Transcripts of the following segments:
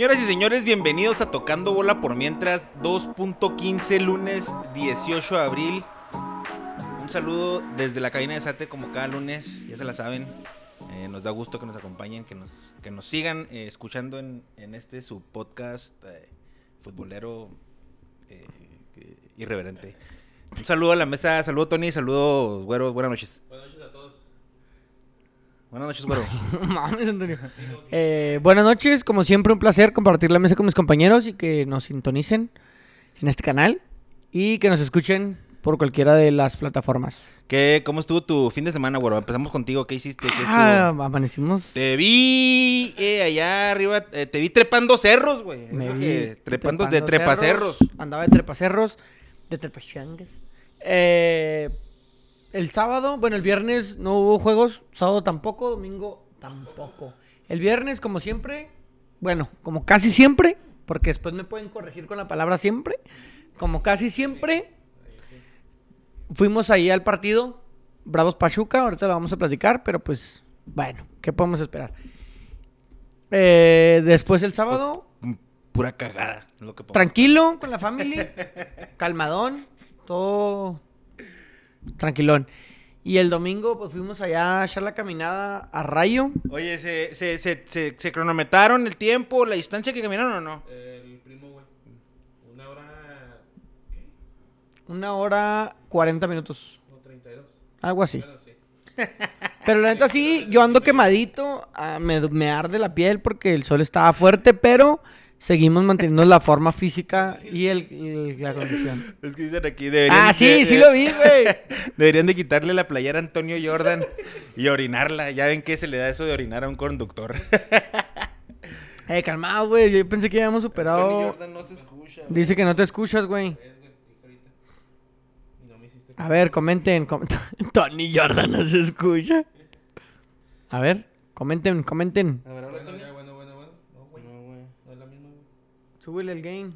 Señoras y señores, bienvenidos a Tocando Bola por Mientras 2.15 lunes 18 de abril. Un saludo desde la cabina de Sate como cada lunes, ya se la saben. Eh, nos da gusto que nos acompañen, que nos, que nos sigan eh, escuchando en, en este su podcast eh, futbolero irreverente. Un saludo a la mesa, saludo Tony, saludo Güero, buenas noches. Buenas noches a todos. Buenas noches, Güero. Mames, Antonio. Eh, buenas noches, como siempre un placer compartir la mesa con mis compañeros y que nos sintonicen en este canal y que nos escuchen por cualquiera de las plataformas. ¿Qué, ¿Cómo estuvo tu fin de semana, Güero? Empezamos contigo, ¿qué hiciste? ¿Qué Ah, estuvo? amanecimos. Te vi eh, allá arriba, eh, te vi trepando cerros, güey. Me vi trepando de trepacerros. cerros, Andaba de trepacerros, de trepachangas. Eh, el sábado, bueno, el viernes no hubo juegos, sábado tampoco, domingo tampoco. El viernes, como siempre, bueno, como casi siempre, porque después me pueden corregir con la palabra siempre, como casi siempre, fuimos ahí al partido, Bravos Pachuca, ahorita lo vamos a platicar, pero pues, bueno, ¿qué podemos esperar? Eh, después el sábado, Mm, Pura cagada. Lo que tranquilo con la familia, calmadón, todo tranquilón. Y el domingo, pues fuimos allá a echar la caminada a Rayo. Oye, ¿se, se, se, se, se cronometraron el tiempo, la distancia que caminaron o no? El primo, güey. Una hora. Una hora 40 minutos, No, 32. algo así. Sí. Pero la neta sí, yo ando quemadito, ah, me, me arde la piel porque el sol estaba fuerte, pero seguimos manteniendo la forma física y, el, y la condición. Es que dicen aquí, deberían... Ah, sí, de- sí lo vi, güey. Deberían de quitarle la playera a Antonio Jordan y orinarla. Ya ven que se le da eso de orinar a un conductor. Eh, calmado, güey, yo pensé que ya habíamos superado. Jordan no se escucha. güey. Dice que no te escuchas, güey. A ver, comenten. com- Tony Jordan no se escucha. A ver, comenten, comenten. A ver, habla Tony. ya, bueno, bueno, bueno. No, güey. No, güey. No es la misma, güey. Súbele el gain.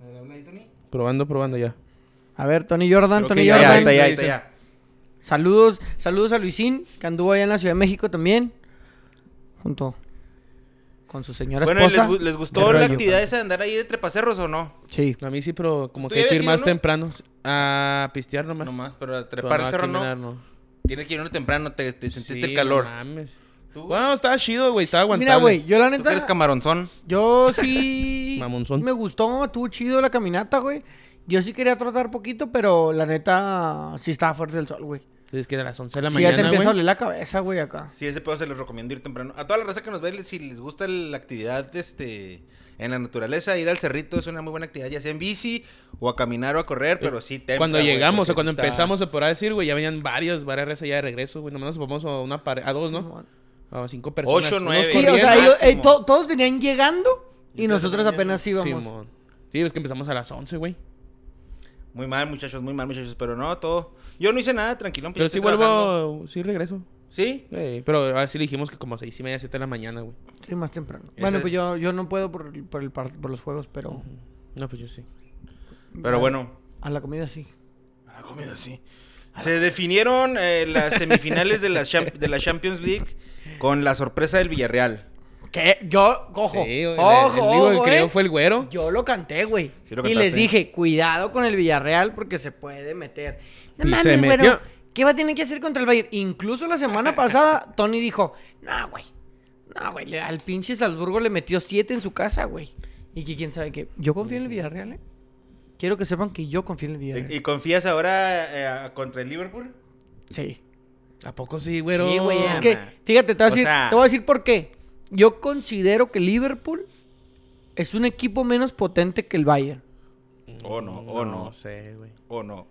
A ver, habla ahí, Tony. Probando, probando ya. A ver, Tony Jordan, Creo Tony que ya, Jordan. está, ya, sí, está, sí. ya. Saludos, saludos a Luisín, que anduvo allá en la Ciudad de México también. Junto con su señora Bueno, ¿y ¿les, esposa. gu- les gustó la Rayo. actividad esa de andar ahí de trepacerros o no? Sí. A mí sí, pero como ¿Tú que hay que ir más no? temprano. A pistear nomás. Nomás, pero a Pero trepar no a cerro no. caminar, no. Tienes que ir uno temprano, te, te sentiste Sí, el calor. No mames. ¿Tú? Bueno, estaba chido, güey. Estaba aguantable. Mira, güey, yo la ¿Tú que eres neta, camaronzón? yo sí Mamonzón. me gustó, estuvo chido la caminata, güey. Yo sí quería trotar poquito, pero la neta sí estaba fuerte el sol, güey. Es que a las 11 de la Sí, ya te mañana, empieza a güey. oler la cabeza, güey, acá. Sí, ese pedo se les recomiendo ir temprano. A toda la raza que nos ve, si les gusta la actividad este, en la naturaleza, ir al cerrito es una muy buena actividad, ya sea en bici o a caminar o a correr, pero sí tempra, Cuando güey, llegamos, porque o cuando está- empezamos, se podrá decir, güey, ya venían varios, varias redes allá de regreso, güey. Nomás nos vamos a una a dos, ¿no? A cinco personas. Ocho, nueve. Sí, o sea, ellos- eh, to- todos venían llegando y nosotros apenas íbamos. Simón. Sí, es que empezamos a las 11, güey. Muy mal, muchachos, muy mal, muchachos, pero no, todo. Yo no hice nada, tranquilo. Pero sí vuelvo, trabajando. sí regreso. ¿Sí? Eh, pero así le dijimos que como seis y media, siete de la mañana, güey. Sí, más temprano. Ese Bueno, es- pues yo, yo no puedo por, el- por, el par- por los juegos, pero No, pues yo sí. Pero bueno, a la comida sí. a la comida sí. Se definieron eh, las semifinales de la, champ- de la Champions League con la sorpresa del Villarreal. ¿Qué? Yo, ojo, Sí, el- ojo, el, ojo, creo eh. fue el güero. Yo lo canté, güey. Sí lo y les dije, cuidado con el Villarreal porque se puede meter. No Y mames, se güero, metió. ¿Qué va a tener que hacer contra el Bayern? Incluso la semana pasada, Tony dijo, no, güey. No, güey, al pinche Salzburgo le metió siete en su casa, güey. Y que quién sabe qué. Yo confío en el Villarreal, ¿eh? Quiero que sepan que yo confío en el Villarreal. ¿Y, confías ahora eh, contra el Liverpool? Sí. ¿A poco sí, güero? Sí, güey. Es Nah, que, fíjate, te voy, a O decir, sea- te voy a decir por qué. Yo considero que Liverpool es un equipo menos potente que el Bayern. O no, o no. No sé, güey. ¿O no?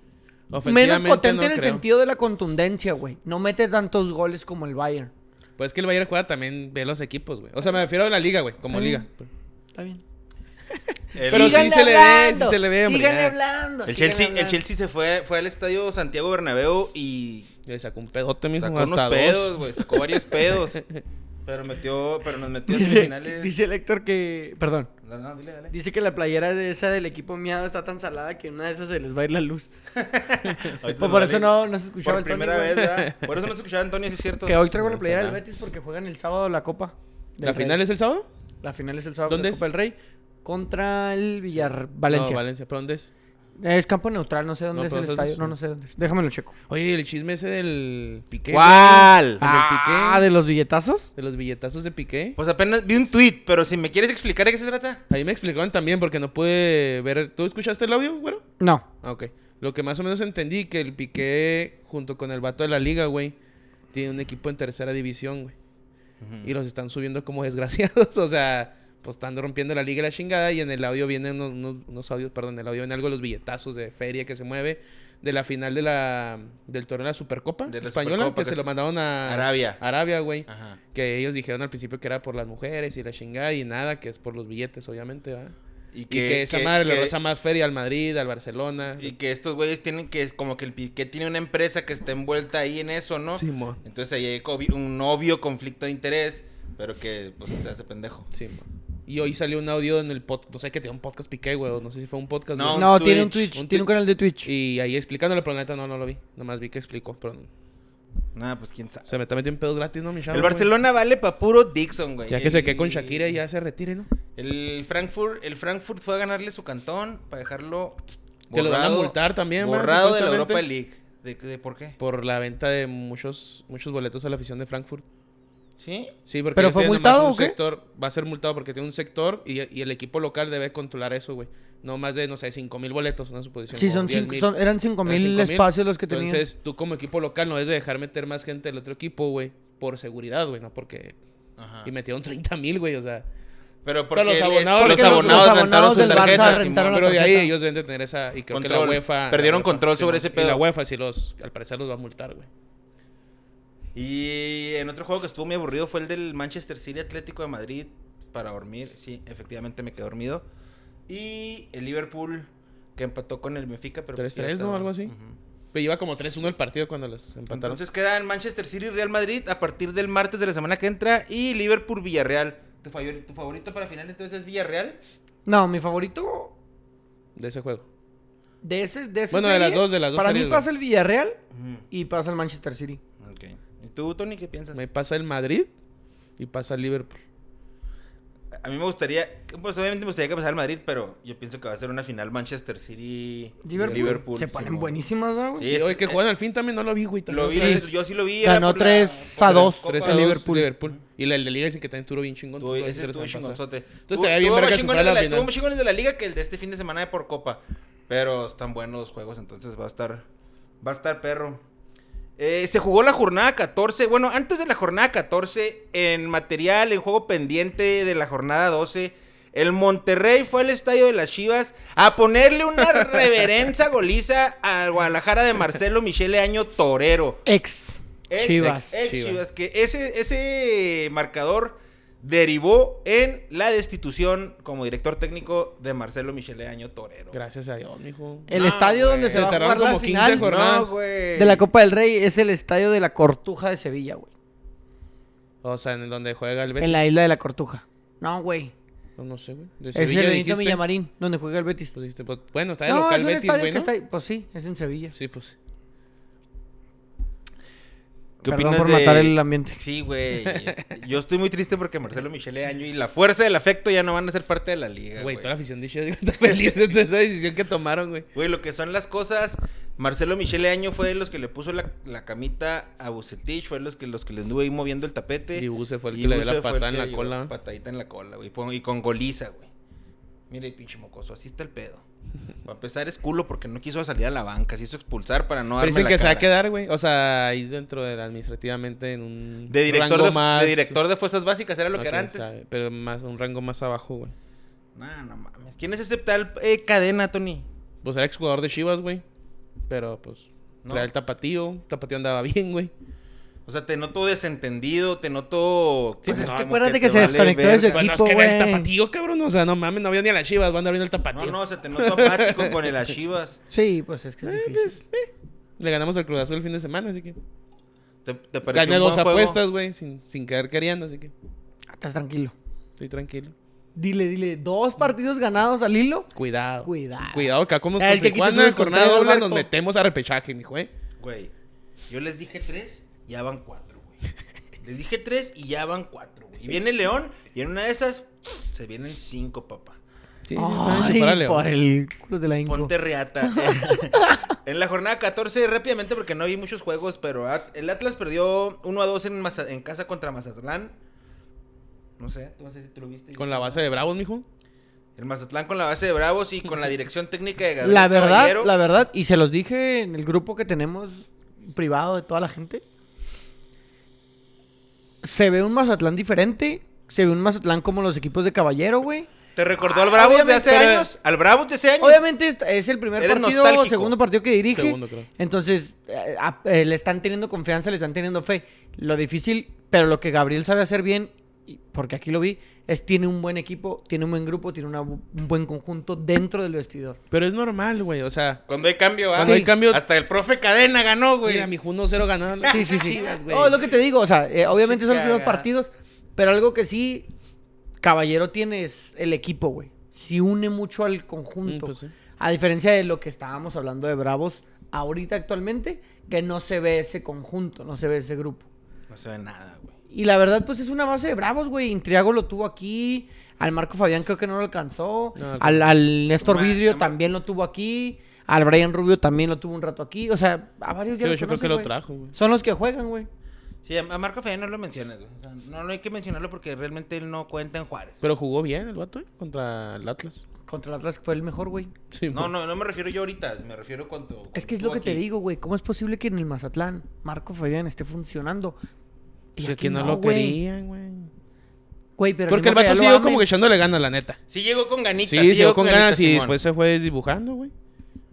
Menos potente no en el creo. sentido de la contundencia, güey. No mete tantos goles como el Bayern. Pues es que el Bayern juega también, ve los equipos, güey. O sea, me refiero a la liga, güey, como Está liga. bien. Está bien. El- Pero sí se le ve, hablando, sí se le ve, ya. hablando. El Chelsea, el hablando. Chelsea se fue, fue al estadio Santiago Bernabéu y Le sacó un pedote mismo sacó hasta unos dos. pedos, güey. Sacó varios pedos. Pero metió, pero nos metió en Dice, semifinales. dice el Héctor que. Perdón. No, no, dile, dale. Dice que la playera de esa del equipo miado está tan salada que en una de esas se les va a ir la luz. Pues por eso no, no se escuchaba Por el primera vez, ¿verdad? Por eso no se escuchaba Antonio, sí es cierto. Que hoy traigo la No, playera del. Betis porque juegan el sábado la Copa. ¿La Rey. final es el sábado? La final es el sábado ¿Dónde de la es? Copa del Rey contra el Villar Valencia. No, Valencia. ¿Pero dónde es? Es campo neutral, no sé dónde No, es el ¿dónde estadio. es? No, no sé dónde es. Déjame lo checo. Oye, el chisme ese del Piqué. ¿Cuál? güey. ¿El del Ah, Piqué? de los billetazos. De los billetazos de Piqué. Pues apenas vi un tweet, pero si me quieres explicar de qué se trata. Ahí me explicaban también porque no pude ver. ¿Tú escuchaste el audio, güero? No. Ah, ok. Lo que más o menos entendí que el Piqué, junto con el vato de la liga, güey, tiene un equipo en tercera división, güey. Y los están subiendo como desgraciados. O sea, pues están rompiendo la liga y la chingada. Y en el audio vienen unos, unos- unos audios, perdón, en el audio vienen algo de los billetazos de feria que se mueve. De la final de la, del torneo de la Supercopa De la Española, Supercopa, que que se es lo mandaron a Arabia. Arabia, güey. Ajá. Que ellos dijeron al principio que era por las mujeres y la chingada y nada, que es por los billetes, obviamente, ¿verdad? Y que, esa madre le roza más feria al Madrid, al Barcelona. Y que estos güeyes tienen que, como que el Piqué tiene una empresa que está envuelta ahí en eso, ¿no? Simón. Entonces ahí hay un obvio conflicto de interés, pero que pues se hace pendejo. Sí, mo. Y hoy salió un audio en el podcast, no sé que tiene un podcast Piqué, güey, no sé si fue un podcast. No, güey. No, un tiene un Twitch, un tiene un canal de Twitch. Y ahí explicándole, pero la neta no, no lo vi. Nomás vi que explicó, pero Nada, pues quién sabe. se me está metiendo en pedos gratis, ¿no, mi chavo, El güey? Barcelona vale pa' puro Dixon, güey. Ya que se quede con Shakira y ya se retire, ¿no? El Frankfurt, el Frankfurt fue a ganarle su cantón para dejarlo Que lo van a multar también, güey, Borrado de la. Europa League. ¿De, de por qué? Por la venta de muchos muchos boletos a la afición de Frankfurt. ¿Sí? Sí, porque ¿Pero fue multado un o qué? sector, va a ser multado porque tiene un sector y, y el equipo local debe controlar eso, güey. No más de, no sé, 5 mil boletos, una suposición. Sí, o son 10,000. cinco, son, eran 5 Eran mil 5,000. espacios los que tenían. Entonces, tú como equipo local no debes de dejar meter más gente del otro equipo, güey, por seguridad, güey, no porque... Ajá. Y metieron 30 mil, güey, o sea... Pero O porque sea, los abonados- Porque los- abonados los rentaron abonados su del Barça tarjeta, Simón. rentaron la Pero de ahí ellos deben de tener esa... Y creo que la. UEFA... Perdieron la UEFA, control sobre ese Y la pedo. UEFA sí los... Al parecer los va a multar, güey. Y en otro juego que estuvo muy aburrido fue el del Manchester City Atlético de Madrid para dormir. Sí, efectivamente me quedé dormido. Y el Liverpool que empató con el Benfica, pero pues ya 3-3, ¿no? estaba- Algo así. Ujú. Pero iba como 3-1 el partido cuando los empataron. Entonces quedan Manchester City y Real Madrid a partir del martes de la semana que entra y Liverpool Villarreal. ¿Tu, favor- tu favorito para final entonces es Villarreal? No, mi favorito de ese juego. de ese. De esa Bueno, de las dos, de las dos Para series, mí pasa el Villarreal y pasa el Manchester City. Ok. ¿Y tú, Tony, qué piensas? Me pasa el Madrid y pasa el Liverpool. A mí me gustaría, pues obviamente me gustaría que pasara el Madrid, pero yo pienso que va a ser una final Manchester City Liverpool. Liverpool. Se ponen Simón. buenísimas, ¿no, güey? Sí, hoy que eh, juegan al fin también no lo vi, güey. Lo vi. Sí. yo sí lo vi. Ganó era por la- 3 por a la 2 Copa- 3 a Liverpool. Liverpool. Y la el de Liga dicen que también estuvo bien chingón. Tú ese la estuvo chingonzote. Entonces estaría bien tuvo verga la la- final. Tuvo más chingones de la liga que el de este fin de semana de por Copa. Pero están buenos los juegos, entonces va a estar, va a estar perro. Eh, se jugó la jornada 14. Bueno, antes de la jornada 14, en material, en juego pendiente de la jornada 12, el Monterrey fue al estadio de las Chivas a ponerle una reverencia goliza al Guadalajara de Marcelo Michele Año Torero. Ex. Ex- Chivas. ex Chivas. Chivas, que ese, ese marcador derivó en la destitución como director técnico de Marcelo Michele Año Torero. Gracias a Dios, mijo. El No, estadio donde se Se va a jugar la como 15 final jornadas. No, de la Copa del Rey es el estadio de la Cortuja de Sevilla, güey. O sea, en donde juega el Betis. En la isla de la Cortuja. No, güey. No, no sé, güey. De Es el Benito. Villamarín, donde juega el Betis. Pues dijiste, pues, bueno, está de No, local es Betis, güey. Pues sí, es en Sevilla. Sí, pues. ¿Qué Perdón opinas por de- matar el ambiente. Sí, güey. Yo estoy muy triste porque Marcelo Michele Año y la fuerza del afecto ya no van a ser parte de la liga, Güey, toda la afición de Chivas está feliz de esa decisión que tomaron, güey. Güey, lo que son las cosas, Marcelo Michele Año fue de los que le puso la, la camita a Bucetich, fue de los que, los que le anduvo ahí moviendo el tapete. Y Buse fue el Y que le dio la patada en la cola. Patadita en la cola, güey. Y con goliza, güey. Mire, pinche mocoso, así está el pedo. Va a empezar es culo porque no quiso salir a la banca, se hizo expulsar para no Pero dicen la que se va a quedar, güey. O sea, ahí dentro de administrativamente en un De director rango de, más... de director de fuerzas básicas era lo no, que era antes. sabe, pero más, un rango más abajo, güey. No, no mames. ¿Quién es ese tal eh, cadena, Tony? Pues era exjugador de Chivas, güey. Pero, pues, No. el tapatío. Tapatío andaba bien, güey. O sea, te noto desentendido, te noto... Pues como es que que acuérdate te que se vale desconectó de su verga. Bueno, es equipo, que era el tapatío, cabrón. O sea, no mames, no había ni a las chivas. Van a abrir el tapatío. No, no, se te notó apático con el Chivas. Sí, pues es que es difícil. Le ganamos al Cruz Azul el fin de semana, así que. ¿Te, te pareció Gané un dos juego? apuestas, güey, sin, sin caer queriendo, así que Ah, Estás tranquilo. estoy tranquilo. Dile, dile, dos partidos ganados al hilo. Cuidado. Cuidado. Cuidado, acá como El que jornada doble nos metemos a repechaje, mijo, eh. Güey, yo les dije tres, ya van cuatro, güey. Les dije tres y ya van cuatro, güey. Y viene León y en una de esas se vienen cinco, papá. Sí, Ay, por el culo de la Inco. Ponte reata. en la jornada 14, rápidamente, porque no vi muchos juegos, pero el Atlas perdió 1 a 2 en, Maza- en casa contra Mazatlán. No sé, no sé si tú lo viste. Con la base de Bravos, mijo. El Mazatlán con la base de Bravos y con la dirección técnica de Gabriel La verdad, Caballero. la verdad, y se los dije en el grupo que tenemos privado de toda la gente. Se ve un Mazatlán diferente. Se ve un Mazatlán como los equipos de Caballero, güey. ¿Te recordó al Bravos de hace pero- años? ¿Al Bravos de hace años? Obviamente es- el primer Eres partido, nostálgico. segundo partido que dirige. Segundo, creo. Entonces, eh, eh, le están teniendo confianza, le están teniendo fe. Lo difícil, pero lo que Gabriel sabe hacer bien, porque aquí lo vi, es tiene un buen equipo, tiene un buen grupo, tiene una un buen conjunto dentro del vestidor. Pero es normal, güey. O sea, Cuando hay cambio, ¿ah? Cuando hay cambio- Hasta el profe Cadena ganó, güey. mira, mijo, 1-0 ganó. las Sí, sí, sí. Güey. Es lo que te digo, o sea, eh, obviamente Sí, son los primeros cagada. partidos, pero algo que sí, Caballero tiene es el equipo, güey. Sí une mucho al Mm, conjunto. pues sí. A diferencia de lo que estábamos hablando de Bravos ahorita actualmente, que no se ve ese conjunto, no se ve ese grupo. No se ve nada, güey. Y la verdad, pues es una base de Bravos, güey. Intriago lo tuvo aquí. Al Marco Fabián creo que no lo alcanzó. No, al, al Néstor Vidrio también lo tuvo aquí. Al Brian Rubio también lo tuvo un rato aquí. O sea, a varios Sí, ya yo lo creo conocen, que lo güey. trajo, güey. Son los que juegan, güey. Sí, a Marco Fabián no lo mencionas, güey. O sea, no, no hay que mencionarlo porque realmente él no cuenta en Juárez. Pero jugó bien el vato, eh, contra el Atlas. Contra el Atlas fue el mejor, güey. Sí, No, güey. no, no me refiero yo ahorita, me refiero cuando... Es que es lo que te digo, güey. ¿Cómo es posible que en el Mazatlán Marco Fabián esté funcionando? Y Pues es aquí que no, lo güey. querían, güey. Güey, pero Porque el vato siguió ama como y- que echándole ganas, la neta. Sí llegó con ganitas. Sí, sí, llegó con ganas y Simón. después se fue desdibujando, güey.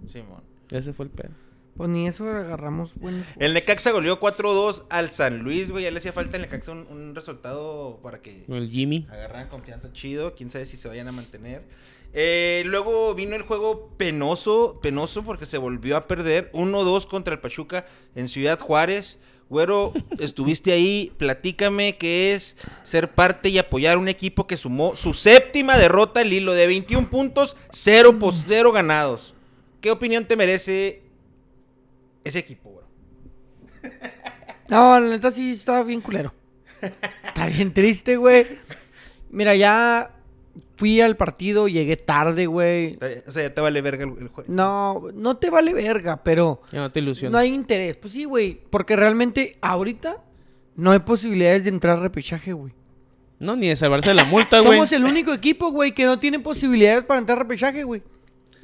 Simón. Ese fue el pedo. Pues ni eso agarramos, bueno. El Necaxa goleó 4-2 al San Luis, güey. Ya le hacía falta al Necaxa un, un resultado para que el Jimmy. agarraran confianza chido. Quién sabe si se vayan a mantener. Eh, luego vino el juego penoso, penoso porque se volvió a perder 1-2 contra el Pachuca en Ciudad Juárez. Güero, estuviste ahí, platícame qué es ser parte y apoyar un equipo que sumó su séptima derrota al hilo de 21 puntos, 0 por 0 ganados. ¿Qué opinión te merece ese equipo, güero? No, la neta sí está bien culero. Está bien triste, güey. Mira, ya fui al partido, llegué tarde, güey. O sea, ya te vale verga el, el juego. No, no te vale verga, pero Ya no te ilusiones. no hay interés. Pues sí, güey. Porque realmente ahorita no hay posibilidades de entrar a repechaje, güey. No, ni de salvarse de la multa, güey. Somos el único equipo, güey, que no tiene posibilidades para entrar a repechaje, güey.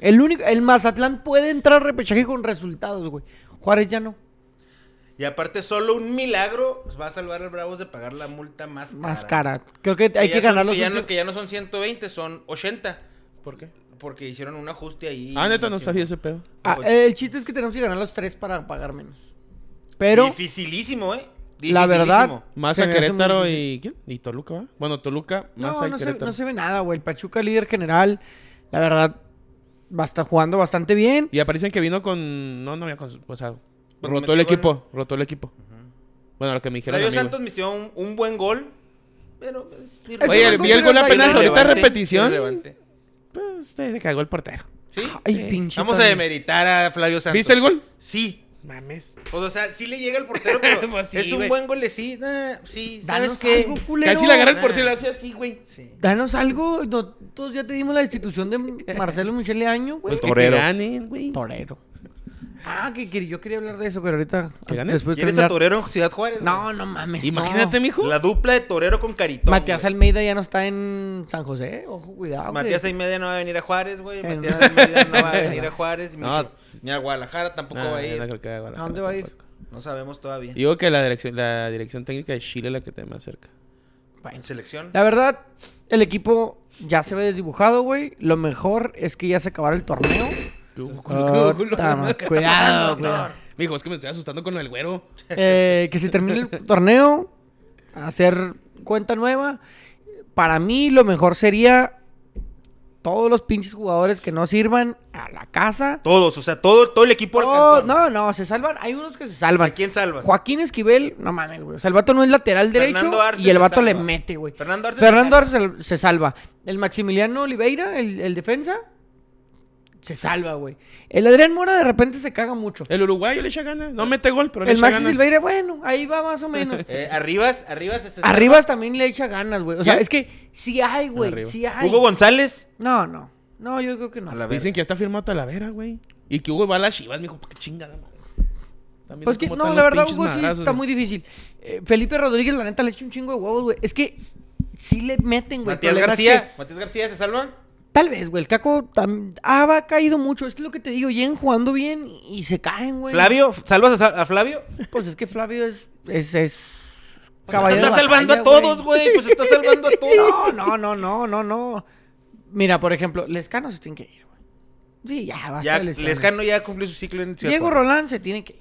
El único, el Mazatlán puede entrar a repechaje con resultados, güey. Juárez ya no. Y aparte, solo un milagro va a salvar al Bravos de pagar la multa más cara. Más cara. Creo que hay que son- ganar los que ya, no, últimos- que ya no son 120, son 80. ¿Por qué? Porque hicieron un ajuste ahí. Ah, neta, no sabía ese pedo. Ah, el chiste es que tenemos que ganar los tres para pagar menos. Pero Dificilísimo, ¿eh? La verdad- Dificilísimo. Más a Querétaro y... ¿Quién? Y Toluca, ¿va? Bueno, Toluca, más no, a no se, no se ve nada, güey. El Pachuca líder general, la verdad, va a estar jugando bastante bien. Y aparecen que vino con... No, no había con... O sea, Pero rotó el equipo. Rotó el equipo. Bueno, lo que me dijeron güey. Santos metió un, un buen gol. Pero. es Oye, gol vi el gol apenas ahorita repetición. Pues se se cagó el portero. ¿Sí? Ay, Sí. pinche. Vamos a demeritar a Flavio Santos. ¿Viste el gol? Sí. Mames. Pues, o sea, sí le llega el portero, pero Pues sí, es un güey. buen golecito. Ah, sí, Danos ¿sabes qué? algo, culero. Casi le agarra el portero y le hace así, güey. Sí. Danos algo. Nosotros ya te dimos la destitución de Marcelo Michele Año, güey. Pues Torero. que ganen, güey. Torero. Ah, que, que yo quería hablar de eso, pero ahorita. ¿Que gane? Después de ¿Quieres a Torero en Ciudad Juárez? No, no mames. Imagínate, no. mijo. La dupla de Torero con Caritón. Matías güey. Almeida ya no está en San José. Ojo, cuidado. Matías que- Almeida no va a venir a Juárez, güey. Eh, Matías no. Almeida no va a venir a Juárez. Ni, No. ni a Guadalajara tampoco va a no ir. creo que vaya a Guadalajara ¿A dónde va a ir? tampoco. No sabemos todavía. Digo que la dirección, la dirección técnica de Chile es la que te más cerca. Bueno. En selección. La verdad, el equipo ya se ve desdibujado, güey. Lo mejor es que ya se acabara el torneo. Cuidado, cuidado. Mijo, es que me estoy asustando con el güero. Eh, que se termine el torneo, hacer cuenta nueva. Para mí lo mejor sería todos los pinches jugadores que no sirvan a la casa. Todos, o sea, todo, todo el equipo al Oh, cantón. no, no, se salvan. Hay unos que se ¿A salvan. quién salvas? Joaquín Esquivel, no mames, güey. O sea, el vato no es lateral derecho Fernando Arce y el vato le mete, güey. Fernando Arce Fernando se salva. Arce se, se salva. El Maximiliano Oliveira, el, el defensa, se salva, güey. El Adrián Mora de repente se caga mucho. El uruguayo le echa ganas. No mete gol, pero le El echa Maxi ganas. Silveira, bueno, ahí va más o menos. Eh, Arribas, Arribas. se salva. Arribas también le echa ganas, güey. O sea, es que sí hay, güey. Sí hay. Hugo González. No, no. No, yo creo que no. Dicen que ya está firmado Talavera, güey. Y que Hugo va a las chivas, mijo. Qué chingada madre. También Pues que no, la verdad, Hugo sí madrazos, está muy difícil. Eh, Felipe Rodríguez, la neta, le echa un chingo de huevos, güey. Es que sí le meten, güey. El Matías es García. que- Matías García se salva. Tal vez, güey. El Caco tam- ah, va caído mucho. Es que lo que te digo, llegan jugando bien y se caen, güey. Flavio, ¿salvas a, Flavio? Pues es que Flavio es. es, es Pues caballero estás de salvando a todos, güey. Pues estás salvando a todos. No, no, no, no, no, no. Mira, por ejemplo, Lescano se tiene que ir, güey. Sí, ya, basta Ya, lesiones. Lescano ya cumplió su ciclo en Diego Juárez. Rolán se tiene que ir.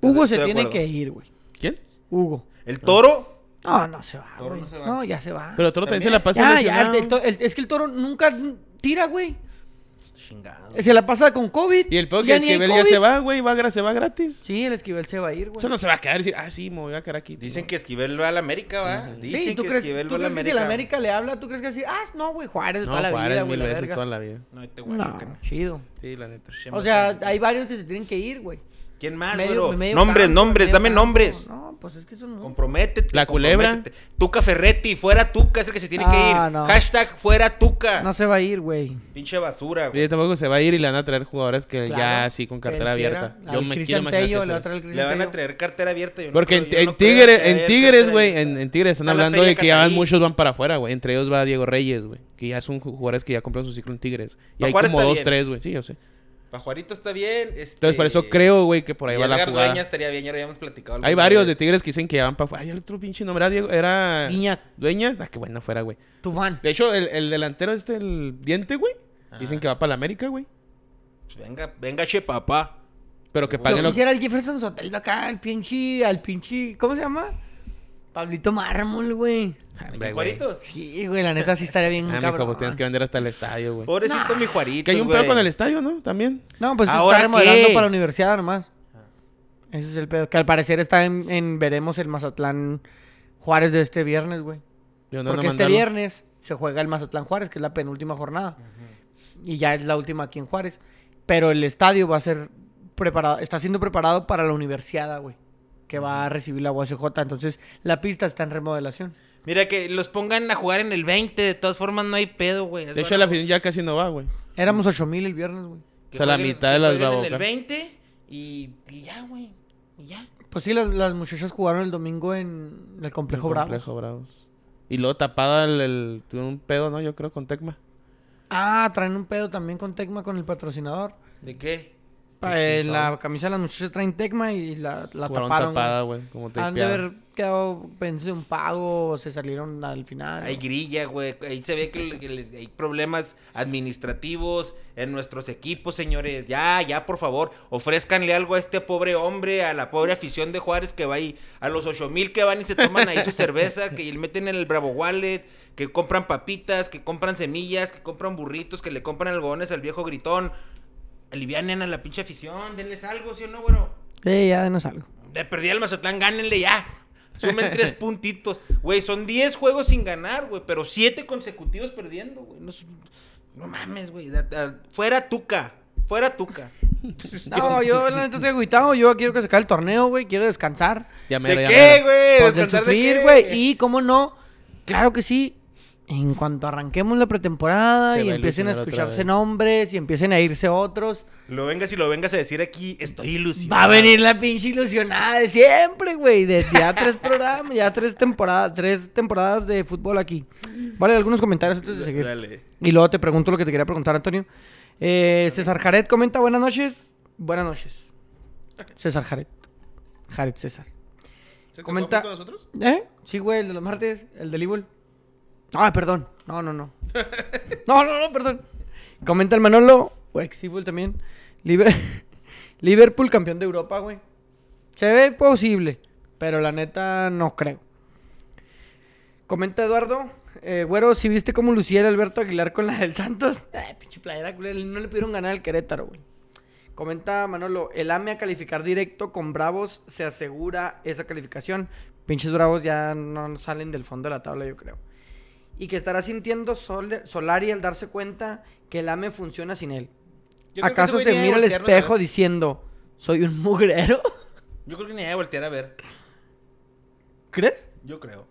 Hugo se tiene acuerdo. que ir, güey. ¿Quién? Hugo. El Toro. No, no se va, Toro güey. no se va. No, ya se va. Pero Toro también se la pasa ya, ya, lesionado. el- el to- el- es que el toro nunca tira, güey. Chingado. Se la pasa con COVID. Y el peor que Ya ni hay Esquivel ya COVID. se va, güey. Va, gra- se va gratis. Sí, el Esquivel se va a ir, güey. Eso no se va a quedar y decir, ah, sí, me voy a quedar aquí. Dicen que Esquivel va a la América, ¿va? Dicen Sí, ¿tú que crees, Esquivel ¿tú va a la crees que si América. el América le habla, tú crees que así, ah, no, güey, Juárez No, toda la Juárez vida, mil güey, la veces verga. toda la vida. No, te guacho que No, no. chido. Sí, la neta. O sea, hay varios que se tienen que ir, güey. ¿Quién más, Medio- güero? medio Nombres, campo, nombres, medio dame campo. nombres. No, pues es que son muchos. Comprométete. La culebra. comprométete. Tuca Ferretti, fuera Tuca, es el que se tiene que Ah, ir. no. Hashtag fuera Tuca. No se va a ir, güey. Pinche basura, güey. Sí, tampoco se va a ir y le van a traer jugadores que Claro. ya así con cartera quiera. abierta. Yo me quiero Tello, le va a eso traer es. al Le Cristian van a traer cartera abierta. yo no Porque creo- en, yo en no Tigres, en güey, en, en Tigres están Está la hablando de que ya van muchos van para afuera, güey. Entre ellos va Diego Reyes, güey. Que ya son ju- jugadores que ya compraron su ciclo en Tigres. Y hay como dos, tres, güey. Sí, yo sé. Pajuarito está bien. Este... Entonces, por eso creo, güey, que por ahí y va la Edgar jugada. Dueñas estaría bien, ya lo habíamos platicado. Hay varios de. Tigres que dicen que van para afuera. Ay, el otro pinche nombre era Diego. Era. Guiñac. Dueñas. Ah, qué bueno fuera, güey. Tubán. De hecho, el, el delantero este, el diente, güey. Dicen Ah. que va para la América, güey. Pues venga, venga, che, papá. Pero que paguen lo quisiera el Jefferson Soteldo acá, el pinche, al pinche, ¿cómo se llama? Pablito Mármol, güey. Hombre, ¿De güey. Juaritos? Sí, güey, la neta sí estaría bien Ah, mijo, cabrón. pues tienes que vender hasta el estadio, güey. Pobrecito mi Juarito. Que hay un pedo con el estadio, ¿no? También. No, pues ¿Ahora está remodelando qué? para la universidad nomás. Ese es el pedo. Que al parecer está en, en- veremos el Mazatlán Juárez de este viernes, güey. Yo no, Porque no este viernes se juega el Mazatlán Juárez, que es la penúltima jornada. Y ya es la última aquí en Juárez. Pero el estadio va a ser preparado, está siendo preparado para la universidad, güey. Que va a recibir la UACJ. Entonces, la pista está en remodelación. Mira, que los pongan a jugar en el 20. De todas formas, no hay pedo, güey. De hecho, la afición ya casi no va, güey. Éramos 8000 el viernes, güey. o sea, la jueguen- mitad de las jueguen En el Bravocas. 20 y, y ya, güey. Y ya. Pues sí, las, las muchachas jugaron el domingo en el Complejo Bravo. Complejo Bravos. Y luego tapada el, el- Tuvo un pedo, ¿no? Yo creo con Tecma. Ah, traen un pedo también con Tecma, con el patrocinador. ¿De qué? Eh, la camisa de las muchachas traen Tecma y la, la taparon. tapada, güey. Como Han de haber quedado, pensé, un pago o se salieron al final. Hay grilla, güey. Ahí se ve que, le- que le- hay problemas administrativos en nuestros equipos, señores. Ya, ya, por favor, ofrézcanle algo a este pobre hombre, a la pobre afición de Juárez que va ahí, a los ocho mil que van y se toman ahí su cerveza, que le meten en el Bravo Wallet, que compran papitas, que compran semillas, que compran burritos, que le compran algodones al viejo gritón. Alivianen a la pinche afición, denles algo, ¿sí o no, güero? Sí, ya denos algo. De perdí al Mazatlán, gánenle ya. Sumen tres puntitos. Güey, son 10 juegos sin ganar, güey. Pero 7 consecutivos perdiendo, güey. No, es- no mames, güey. Fuera Tuca. Fuera Tuca. No, yo la neta estoy agüitado. Yo quiero que se acabe el torneo, güey. Quiero descansar. Ya mero, ¿De ya qué, güey? Pues ¿Descansar de sufrir, qué? güey. Y cómo no, claro que sí. En cuanto arranquemos la pretemporada Se y a empiecen a escucharse nombres y empiecen a irse otros, Lo vengas y lo vengas a decir aquí, estoy ilusionado. va a venir la pinche ilusionada de siempre, güey. De ya tres programas, ya tres temporadas, tres temporadas de fútbol aquí. Vale, algunos comentarios antes de seguir. Dale. Y luego te pregunto lo que te quería preguntar, Antonio. Eh, César Jared comenta, buenas noches. Buenas noches. César Jared. Jared César. ¿Se Comenta- con nosotros? ¿Eh? Sí, güey, el de los martes, el del Evil. Ah, perdón. No, no, no. No, no, no, perdón. Comenta el Manolo, o ex Evil también. Liverpool campeón de Europa, güey. Se ve posible, pero la neta no creo. Comenta Eduardo. Eh, güero, si viste cómo lucía Alberto Aguilar con la del Santos. Ay, pinche playera, No le pudieron ganar al Querétaro, güey. Comenta Manolo, el AME a calificar directo con Bravos se asegura esa calificación. Pinches Bravos ya no salen del fondo de la tabla, yo creo. Y que estará sintiendo Sol- Solari al darse cuenta que el AME funciona sin él. ¿Acaso se güey mira al espejo diciendo, soy un mugrero? Yo creo que ni hay de voltear a ver. ¿Crees? Yo creo.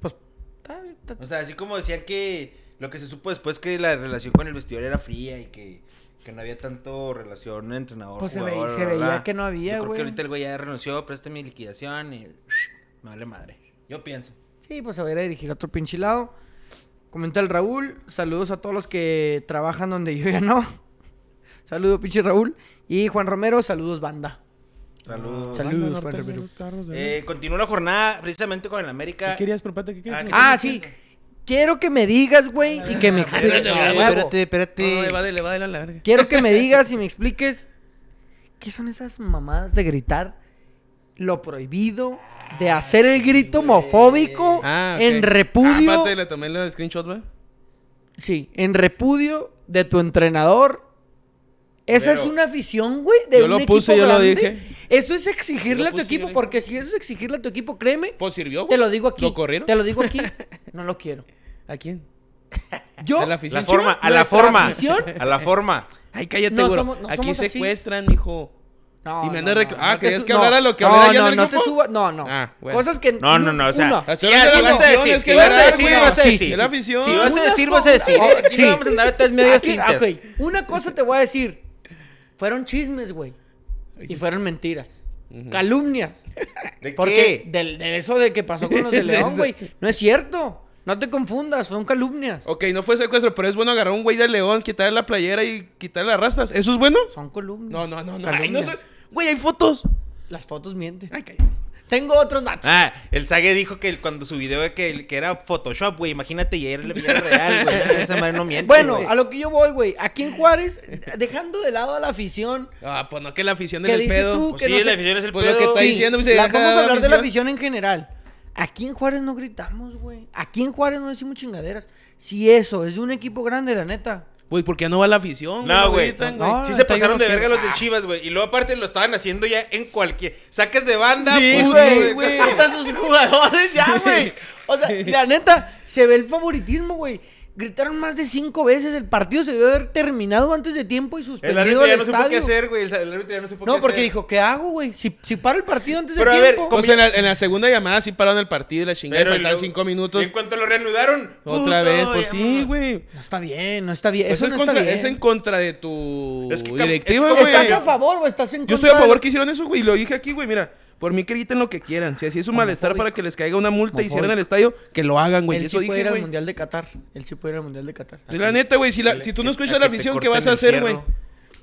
Pues, está- está- O sea, así como decían que lo que se supo después que la relación con el vestidor era fría y que, que no había tanto relación entrenador. Pues se jugador, veía- se bla, bla, veía que no había, Yo creo güey. que ahorita el güey ya renunció, presta mi liquidación y me vale madre. Yo pienso. Sí, pues se va a ir a dirigir a otro pinche lado. Comenta el Raúl. Saludos a todos los que trabajan donde yo ya no. Saludos, pinche Raúl. Y Juan Romero, saludos, banda. Saludos. Saludos, Juan norteña, Romero. carros de- Eh, continúa la jornada precisamente con el América. ¿Qué querías, propate? ¿Qué querías? Ah, ¿Qué Ah, sí. Quiero que me digas, güey, y que me expliques. Espérate, espérate. No, no, evádele, evádele a la verga. Quiero que me digas y me expliques qué son esas mamadas de gritar lo prohibido, de hacer el grito homofóbico Ah, ok. en Ah, repudio. espérate, le tomé el screenshot, ¿va? Sí, en repudio de tu entrenador. Esa Pero- es una afición, güey, de Yo un lo equipo puse, yo lo dije. Eso es exigirle a tu puse, equipo, porque si eso es exigirle a tu equipo, créeme, Pues sirvió, güey. te lo digo aquí. ¿Lo corrieron? Te lo digo aquí. No lo quiero. ¿A quién? Yo, ¿A la afición La forma, a la forma. afición. A la forma. Ay, cállate, No güey. somos- no Aquí somos así. secuestran, hijo. No, Y me no, anda no, Ah, no te ¿querías que no. hablara lo que no, en no, no grupo? te suba, no, no. Ah, bueno. Cosas que No, no, no, o sea, una. Ah, si pero ya, es si vas a decir, si vas a decir, vas a decir. Si vas a decir, vas a decir. Aquí sí. no vamos a andar estas medias tintas. ok, una cosa te voy a decir. Fueron chismes, güey. Y fueron mentiras. Calumnias. ¿De Porque qué? del- de, eso de que pasó con los de De León, güey. No es cierto. No te confundas, son calumnias. Ok, no fue secuestro, pero es bueno agarrar a un güey de león, quitarle la playera y quitarle las rastas. ¿Eso es bueno? Son columnas. No, no, no, no. Ay, no Calumnias. soy- Güey, hay fotos. Las fotos mienten. Ay, cállate. Tengo otros datos. Ah, el Sage dijo que cuando su video de que, que era Photoshop, güey. Imagínate, y era el video real, güey. Esa madre no miente. bueno, a lo que yo voy, güey. Aquí en Juárez, dejando de lado a la afición, Ah, pues no, que la afición ¿Qué del dices pedo. tú? Pues que sí, no la afición es el Pues lo pedo. que está Sí, diciendo, pues, la- vamos a hablar de la afición en general. Aquí en Juárez no gritamos, güey. Aquí en Juárez no decimos chingaderas. Si eso es de un equipo grande, la neta. Güey, ¿por qué no va la afición? No, güey. gritan, No, Sí no, se pasaron de no verga los del Chivas, güey. Y luego aparte lo estaban haciendo ya en cualquier... Saques de banda, Sí, pues, güey, güey. Hasta sus jugadores ya, güey. O sea, la neta, se ve el favoritismo, güey. Gritaron más de cinco veces. El partido se debe haber terminado antes de tiempo y El suspendido árbitro el ya no supo qué estadio. hacer, güey. El árbitro ya no supo qué No, porque hacer. dijo, ¿qué hago, güey? Si, si paro el partido antes Pero de a ver, tiempo. ¿cómo- Pues en la, en la segunda llamada sí pararon el partido y la chingada. Faltaban luego- cinco minutos. y en cuanto lo reanudaron... Otra puto, vez, pues sí, güey. No está bien, no está bien. Eso Eso, es, no contra, está bien. es en contra de tu Es que directiva, es güey. ¿Estás a favor o estás en contra? Yo estoy a favor lo- que hicieron eso, güey. Y lo dije aquí, güey. Mira, por mí que griten lo que quieran. Si así es un malestar para que les caiga una multa y cierren el estadio, que lo hagan, güey. Él Eso sí puede ir al güey. Mundial de Qatar. Él sí puede ir al Mundial de Qatar. La neta, güey, si, la- Dale, si tú no que- escuchas a la que te afición, ¿qué corten vas a el hacer, güey? fierro.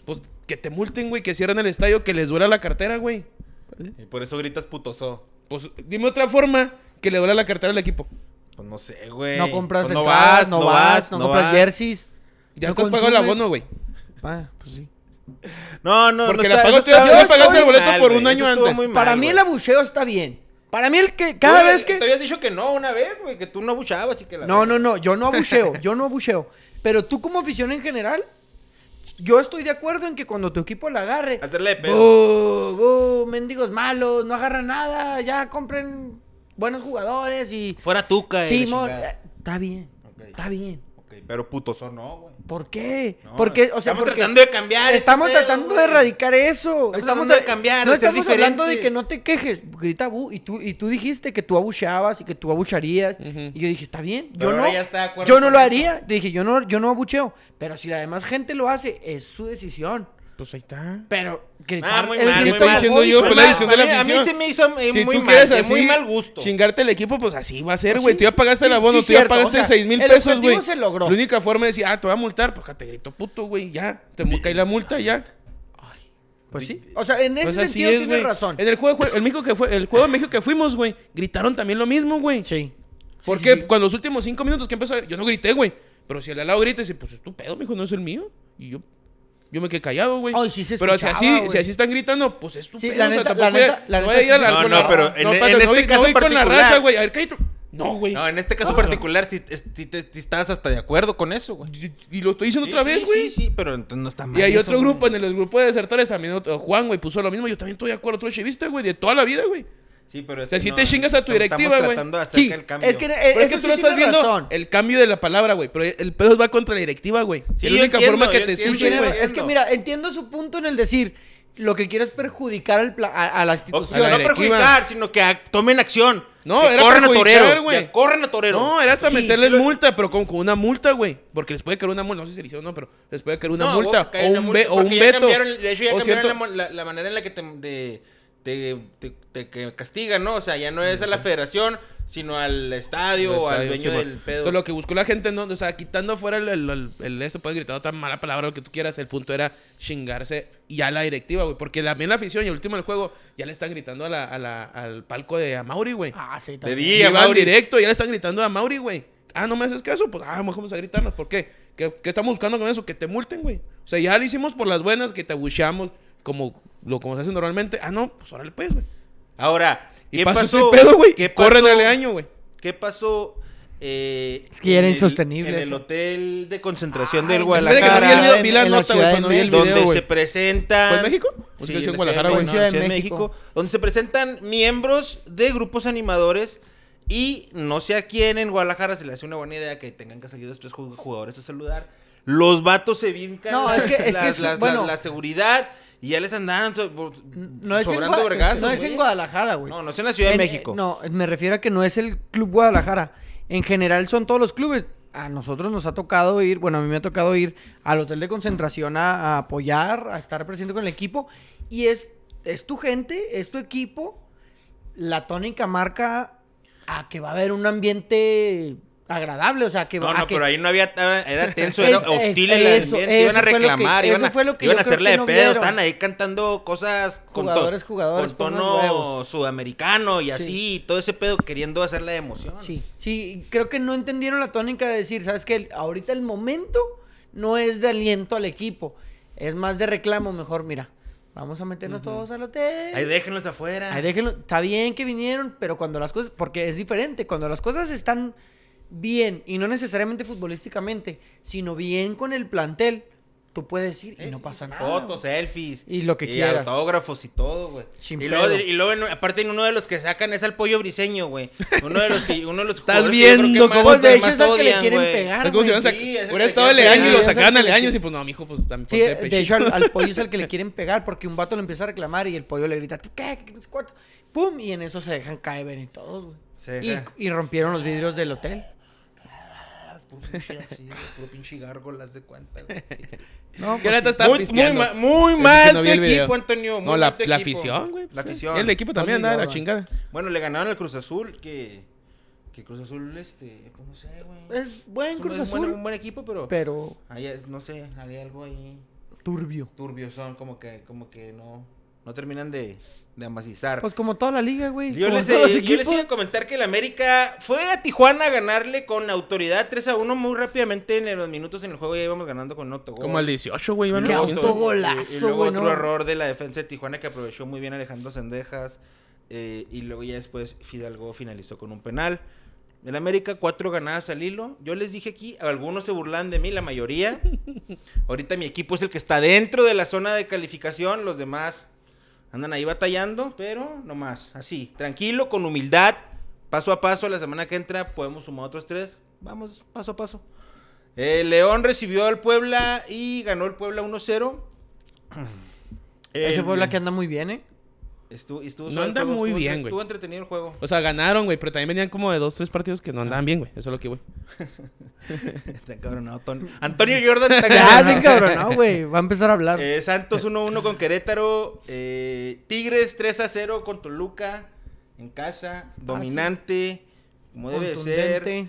Pues que te multen, güey, que cierren el estadio, que les duela la cartera, güey. Y por eso gritas putoso. Pues dime otra forma que le duela la cartera al equipo. Pues no sé, güey. No compras Pues no entradas, vas, no vas, no compras vas. jerseys. Ya no estás pagando el consumes. abono, güey. Ah, pues sí. No, no, Porque no la pagaste- está- ya pagaste el boleto muy por mal, un año antes. muy mal, Para mí el abucheo está bien. Para mí el que cada Tú, vez que... Te habías dicho que no una vez, güey, que tú no abuchabas y que la... No, no, no, yo no abucheo, yo no abucheo. Pero tú como afición en general, yo estoy de acuerdo en que cuando tu equipo la agarre... Hacerle pedo. Mendigos malos, no agarran nada, ya compren buenos jugadores y... Fuera tuca, Sí, eh, mo- está bien, está bien. Pero putoso no, güey. ¿Por qué? No, porque, o sea, estamos tratando de cambiar este Estamos pedo, tratando güey. de erradicar eso. Estamos tratando de cambiar, No de ser estamos hablando de que no te quejes. Grita bu. Y tú, y tú dijiste que tú abucheabas y que tú abucharías. Y yo dije, está bien. Pero Yo no. está Yo no lo eso. haría. Dije, yo no, yo no abucheo. Pero si la demás gente lo hace, es su decisión. Pues ahí está. Pero Ah, gritar muy el mal, muy mal. diciendo yo, pues, Muy la mal, decisión de la a mí- A afición. mí se me hizo eh, Si muy tú mal, quieres de así, muy mal gusto. chingarte el equipo, pues así va a ser, Pues güey. sí, tú ya pagaste el sí, abono, sí, tú ya cierto, pagaste o sea, 6 mil el pesos, güey. se logró. La única forma es decir, ah, te voy a multar, pues te grito puto, güey, ya. Te cae la multa, ya. Pues sí. O sea, en ese Pues así sentido es, tienes razón. En el juego, el, México que fue, el juego de México que fuimos, güey, gritaron también lo mismo, güey. Sí. Porque sí, sí. cuando los últimos cinco minutos que empezó, yo no grité, güey. Pero si el de al lado grita, dice, pues es tu pedo, mijo, no es el mío. Y yo, Yo me quedé callado, güey. Ay, sí se Pero si así, si así están gritando, pues es tu Sí, pedo, la o sea, neta- tampoco la neta- la no neta voy a ir sí a se la- No, pero en- este no caso no voy con la particular- raza, güey. A ver, cállate. No, güey. No, en este caso No. particular, si, si te- si estás hasta de acuerdo con eso, güey. Y lo estoy diciendo Sí, otra sí, vez, güey. Sí, sí, pero entonces no está mal. Y hay eso, otro güey. grupo, en el grupo de desertores también, otro- Juan, güey, puso lo mismo. Yo también estoy de acuerdo, otro chivista, güey, de toda la vida, güey. Sí, pero es O sea, que si no, te chingas a tu directiva, güey. tratando de hacer Sí, que el cambio. es que eh, Pero es que tú sí no estás tienes viendo razón. el cambio de la palabra, güey. Pero el pedo va contra la directiva, güey. Sí, es la única entiendo, forma que te escuchen, güey. Es que mira, entiendo su punto en el decir lo que quiere es perjudicar al pla- a, a la O- institución. a la no perjudicar, sino que tomen acción. No, que era corran a torero. güey. Corren a torero. No, era hasta Sí, meterles lo- multa, pero con, con una multa, güey. Porque les puede caer una multa. No sé si se le hicieron o no, pero les puede caer una No, multa. O un, multa, o veto. de hecho, ya O cambiaron cierto- la, manera en la que te, te, te, te- te- que castigan, ¿no? O sea, ya no es a la federación, sino al estadio Al o al dueño sí, del pedo. Entonces, lo que buscó la gente, no, o sea, quitando fuera el, el, el, el esto, puedes gritar otra mala palabra, lo que tú quieras. El punto era chingarse ya a la directiva, güey. Porque también la afición y el último del juego ya le están gritando a la, a la, al palco de Amauri, güey. Ah, sí, De también. día. Y van directo, ya le están gritando a Mauri, güey. Ah, no me haces caso, pues ah, vamos a gritarnos. ¿Por qué? ¿Qué, qué estamos buscando con eso? Que te multen, güey. O sea, ya lo hicimos por las buenas, que te abucheamos como lo como se hace normalmente. Ah, no, pues órale, pues, güey. Ahora, Y ¿qué pasó pasó? ese pedo, güey. ¿Qué Corren pasó? al año, güey. ¿Qué pasó? eh, Es que ya era en el- insostenible En el hotel de concentración Ay, del Guadalajara. video, vi la En la nota, güey, Ciudad cuando vi el video, donde güey. se presentan. ¿Fue en México? ¿O Sí, en en la Guadalajara, güey? Ciudad de México. México, donde se presentan miembros de grupos animadores y no sé a quién en Guadalajara se le hace una buena idea que tengan que salir los tres ju- jugadores a saludar. Los vatos se vincan No, es que- es que las- es- las- bueno. la seguridad y ya les andaban so- No es, en, sobrando vergazos, no es en Guadalajara, güey. No, no es en la Ciudad de En- México. eh, No, me refiero a que no es el Club Guadalajara. En general son todos los clubes. A nosotros nos ha tocado ir, bueno, a mí me ha tocado ir al hotel de concentración a, a apoyar, a estar presente con el equipo. Y es, es tu gente, es tu equipo. La tónica marca a que va a haber un ambiente agradable, o sea, que No, no, que... pero ahí no había, era tenso, era hostil eso, ambiente, iban a que- reclamar, iban a, fue lo que iban yo a creo hacerle de no pedo, vieron. estaban ahí cantando cosas con, to- Jugadores, jugadores, con tono sudamericano y Sí. así, todo ese pedo queriendo hacerle de emoción. Sí, sí, creo que no entendieron la tónica de decir, ¿sabes qué? Ahorita el momento no es de aliento al equipo, es más de reclamo, mejor, mira, vamos a meternos todos al hotel. Ahí déjenlos afuera. Ahí déjenlo, está bien que vinieron, pero cuando las cosas, porque es diferente, cuando las cosas están bien, y no necesariamente futbolísticamente, sino bien con el plantel, tú puedes ir y Eh, no pasa nada. Fotos, selfies. Y lo que quieras. autógrafos y todo, güey. Sin y, luego, y luego, en- aparte, uno de los que sacan es al pollo briseño, güey. Uno de los que, uno de los Estás viendo cómo- de hecho es al que le quieren pegar, Es como si güey. Hubiera estado Leaño y lo a quiere- y pues no, mijo, pues también Sí, de hecho al, al pollo es al que le quieren pegar porque un vato le empieza a reclamar y el pollo le grita, ¿tú qué? ¿Qué no sé cuánto?". ¡Pum! Y en eso se dejan caer ven y todos, güey. Y, y rompieron los vidrios del hotel. Puro pinche así, güey, puro pinche gárgolas de cuenta, güey. No, ¿Qué neta está Muy, muy, ma- muy mal no tu vi el video. equipo, Antonio. muy No, la, tu la equipo. afición, güey. La afición. El equipo también de la chingada. Bueno, le ganaron al Cruz Azul, que... Que Cruz Azul, este... pues no sé, güey. Es buen Es un- Cruz es un buen- Azul, un buen equipo, pero... pero Hay, no sé, hay algo ahí turbio. turbio, son como que, como que no... No terminan de, de amacizar. Pues como toda la liga, güey. Yo les, yo iba a comentar que el América fue a Tijuana a ganarle con autoridad 3 a 1 muy rápidamente en los minutos en el juego ya íbamos ganando con un autogol. Como al 18, güey. Iban Qué a luego los otro- 15. autogolazo, y- y luego güey, otro ¿no? error de la defensa de Tijuana que aprovechó muy bien Alejandro Sendejas. eh, y luego ya después Fidalgo finalizó con un penal. El América, cuatro ganadas al hilo. Yo les dije aquí, algunos se burlan de mí, la mayoría. Ahorita mi equipo es el que está dentro de la zona de calificación. Los demás andan ahí batallando, pero no más. Así, tranquilo, con humildad. Paso a paso, la semana que entra podemos sumar otros tres. Vamos, paso a paso. El León recibió al Puebla y ganó el Puebla 1-0. Ese Puebla que anda muy bien, ¿eh? Estuvo, estuvo No anda muy estuvo bien, güey. Estuvo entretenido el juego. O sea, ganaron, güey, pero también venían como de dos, tres partidos que no andaban bien, güey. Eso es lo que, güey. Está encabronado, Ton- Antonio Jordan está Ya, encabronado. se encabronó, güey. Va a empezar a hablar. Eh, Santos 1-1 con Querétaro. eh, Tigres 3-0 con Toluca. En casa. Dominante. Como debe de ser.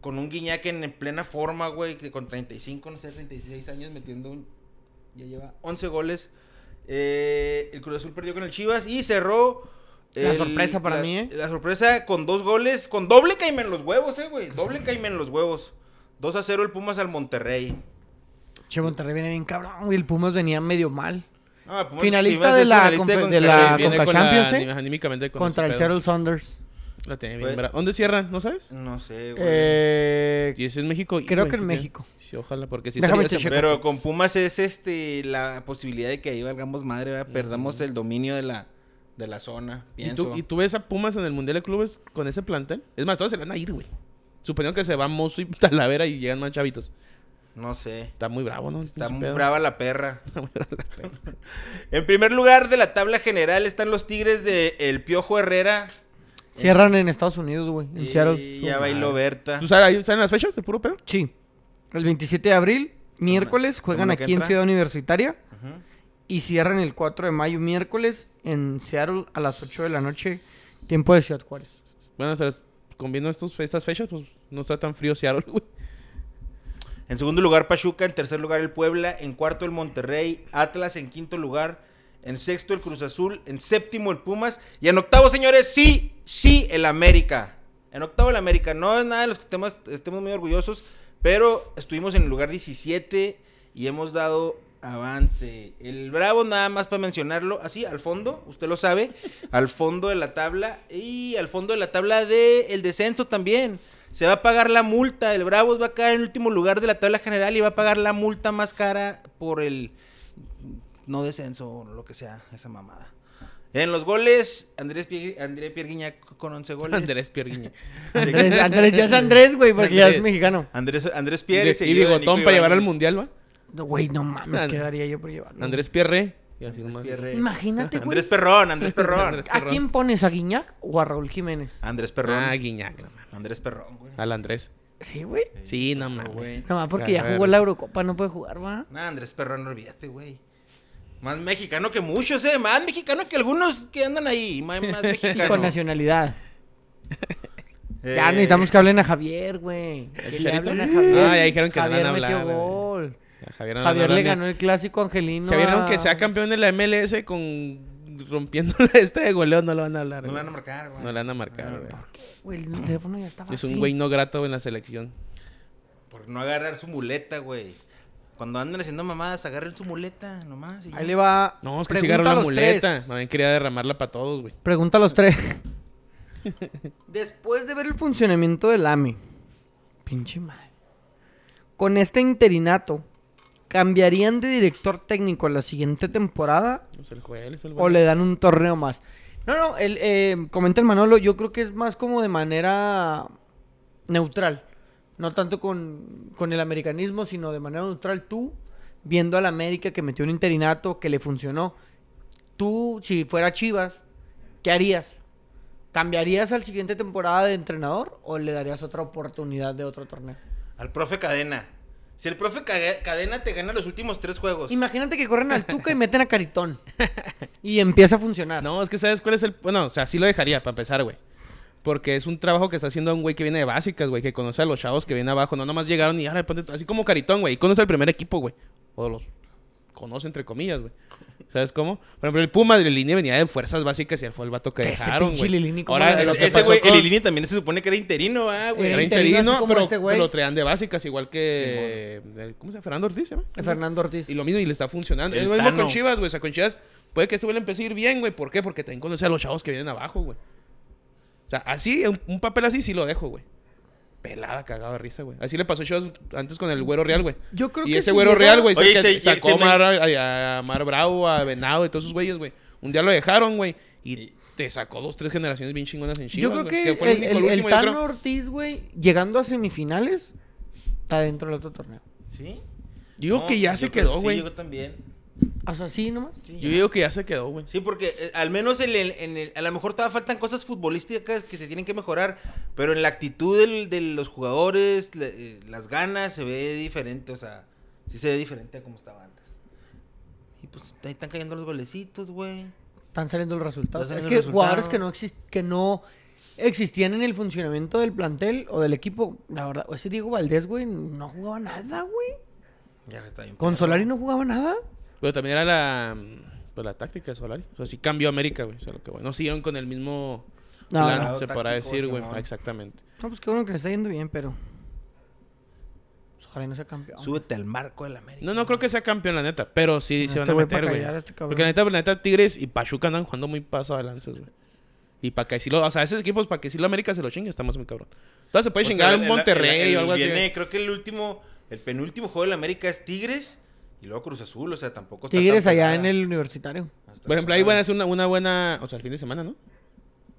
Con un Guiñac en, en plena forma, güey. Que con 35, no sé, 36 años metiendo un. Ya lleva 11 goles. Eh, el Cruz Azul perdió con el Chivas y cerró. La sorpresa para la- mí, ¿eh? La sorpresa con dos goles. Con doble caime en los huevos, eh, güey. Doble caime en los huevos. 2 a 0 el Pumas al Monterrey. Che, Monterrey viene bien cabrón, güey. El Pumas venía medio mal. Pumas- Finalista de la finalista con- de la- Viene Conca con la- Champions, ¿eh? anim- anímicamente con Contra el. Seattle Saunders. La tiene bien ¿Dónde cierran? ¿No sabes? No sé, güey. Eh, Y es en México. Creo que en sí, México. Sí, ojalá, porque sí Déjame. Pero con Pumas es este la posibilidad de que ahí valgamos madre, ¿verdad? perdamos el dominio de la, de la zona, ¿Y pienso. tú, ¿Y tú ves a Pumas en el Mundial de Clubes con ese plantel? Es más, todos se van a ir, güey. Suponiendo que se va Mozo y Talavera y llegan más chavitos. No sé. Está muy bravo, ¿no? Está muy brava la perra. Está muy brava la pedo. En primer lugar de la tabla general están los Tigres de El Piojo Herrera. Cierran en Estados Unidos, güey. En Y Seattle. ya bailó Berta. ¿Tú sabes, ahí salen las fechas de puro pedo? Sí. El 27 de abril, miércoles, juegan aquí en entra. Ciudad Universitaria. Y cierran el 4 de mayo, miércoles, en Seattle a las 8 de la noche, tiempo de Ciudad Juárez. Bueno, o sea, estos, estas fechas, pues no está tan frío Seattle, güey. En segundo lugar Pachuca, en tercer lugar el Puebla, en cuarto el Monterrey, Atlas en quinto lugar, en sexto el Cruz Azul, en séptimo el Pumas y en octavo, señores, sí, sí, el América. En octavo el América, no es nada de los que estemos, muy orgullosos, pero estuvimos en el lugar 17 y hemos dado avance. El Bravo, nada más para mencionarlo, así, al fondo, usted lo sabe, al fondo de la tabla y al fondo de la tabla del el descenso también. Se va a pagar la multa, el Bravos va a caer en el último lugar de la tabla general y va a pagar la multa más cara por el no descenso o lo que sea, esa mamada. En los goles, Andrés, Pie- André Pierre Guignac con 11 goles. Andrés Pierguiña. Andrés, Andrés, ya es Andrés, güey, porque ya es Andrés. mexicano. Andrés, Andrés Pierre. y bigotón para llevar al mundial, ¿va? No, Güey, no mames, And- ¿qué daría yo por llevarlo? Andrés Pierre. Y así Andrés nomás. Pierre. Imagínate, güey. Andrés Perrón, Andrés Perrón. Andrés- ¿A quién pones? ¿A Guiñac o a Raúl Jiménez? Andrés Perrón. Ah, Guiñac, no mames. Andrés Perrón, güey. Al Andrés. Sí, güey. Sí, no mames. No más porque ya jugó la Eurocopa, no puede jugar, va. Nah, Andrés Perrón, olvídate, güey. Más mexicano que muchos, eh. Más mexicano que algunos que andan ahí. Más, más mexicano. con nacionalidad. Eh, Ya necesitamos que hablen a Javier, güey. Que le Chicharito? hablen a Javier. Ah, ya dijeron que no Javier van a hablar, metió gol. A Javier, no le ganó el clásico angelino. Javier, a- aunque sea campeón de la MLS con rompiendo este de goleo, no lo van a hablar. No güey. van a marcar, güey. No le van a marcar, Ah, güey. El teléfono ya estaba Es un güey no grato en la selección. Por no agarrar su muleta, güey. Cuando andan haciendo mamadas, agarren su muleta nomás. y ya. Ahí le va. No, es que sí Pregunta agarró a la muleta. tres. Bien quería derramarla para todos, güey. Pregunta a los tres. Después de ver el funcionamiento del AME, pinche madre, con este interinato, ¿cambiarían de director técnico la siguiente temporada Pues el es el o le dan un torneo más? No, no, el, eh, comenta el Manolo, yo creo que es más como de manera neutral. No tanto con, con el americanismo, sino de manera neutral. Tú, viendo al América que metió un interinato, que le funcionó. Tú, si fuera Chivas, ¿qué harías? ¿Cambiarías al siguiente temporada de entrenador o le darías otra oportunidad de otro torneo? Al profe Cadena. Si el profe Ca- Cadena te gana los últimos tres juegos. Imagínate que corren al Tuca y meten a Caritón. Y empieza a funcionar. No, es que sabes cuál es el. Bueno, o sea, sí lo dejaría para empezar, güey. Porque es un trabajo que está haciendo un güey que viene de básicas, güey, que conoce a los chavos que vienen abajo. No nomás llegaron y ahora ponte tú", así como Caritón, güey. Y conoce al primer equipo, güey. O los conoce entre comillas, güey. ¿Sabes cómo? Por ejemplo, el Puma de línea venía de fuerzas básicas y él fue el vato que dejaron, güey. Lilini, ¿cómo Ahora, lo Ese- que ese pasó güey, con- el Ilini también se supone que era interino, ah, güey. Era interino, pero, este pero lo traían de básicas, igual que... el- ¿Cómo se llama? Fernando Ortiz, ¿se llama? Fernando Ortiz. Y lo mismo, y le está funcionando. El es lo mismo con Chivas, güey. O sea, con Chivas puede que este güey le empiece a ir bien, güey. ¿Por qué? Porque también conoce a los chavos que vienen abajo, güey. O sea, así, un, un papel así sí lo dejo, güey. Pelada, cagado de risa, güey. Así le pasó a Chivas antes con el güero real, güey. Yo creo Y que ese si güero llega- real, güey, Oye, se, se- sacó se a me- Mar, a, a Mar Bravo, a Venado y todos esos güeyes, güey. Un día lo dejaron, güey. Y te sacó dos, tres generaciones bien chingonas en Chivas, Yo creo güey, que, fue el, único- el- el último, yo Tano creo. Ortiz, güey, llegando a semifinales, está dentro del otro torneo. ¿Sí? Digo No, que ya yo se quedó, que güey. Sí, yo también. O sea, sí, nomás. Sí, Yo ya. digo que ya se quedó, güey. Sí, porque eh, al menos en el, en el- a lo mejor todavía faltan cosas futbolísticas que se tienen que mejorar, pero en la actitud del- de los jugadores, le- eh, las ganas, se ve diferente, o sea, sí se ve diferente a como estaba antes. Y pues ahí están cayendo los golecitos, güey. Están saliendo los resultados. Están Es saliendo que los jugadores que no, exis- que no existían en el funcionamiento del plantel o del equipo, la verdad, ese Diego Valdés, güey, no jugaba nada, güey. Ya está bien. Con pedo. Solari no jugaba nada. Pero también era la, pues, la táctica de Solari. O sea, sí cambió América, güey. O sea, lo que, güey. No siguieron con el mismo No, plan, no. se podrá decir, güey. Exactamente. No, pues qué bueno que le está yendo bien, pero. Ojalá y no sea campeón. Súbete al marco del América. No, no creo que sea campeón, la neta. Pero sí Este se van a güey pa' meter, güey. a este. Porque la neta, la neta, Tigres y Pachuca andan jugando muy paso de lanzas, güey. Y para que si lo... O sea, esos equipos, para que si lo América se lo chingue, estamos muy cabrón. Entonces se puede O sea, chingar un el- Monterrey el- el- o algo así. viene, güey. Creo que el último, el penúltimo juego del América es Tigres y luego Cruz Azul. O sea, tampoco está Tigres tan allá en el universitario. Hasta Por ejemplo, ahí van a ah, hacer una, una buena... O sea, el fin de semana, ¿no?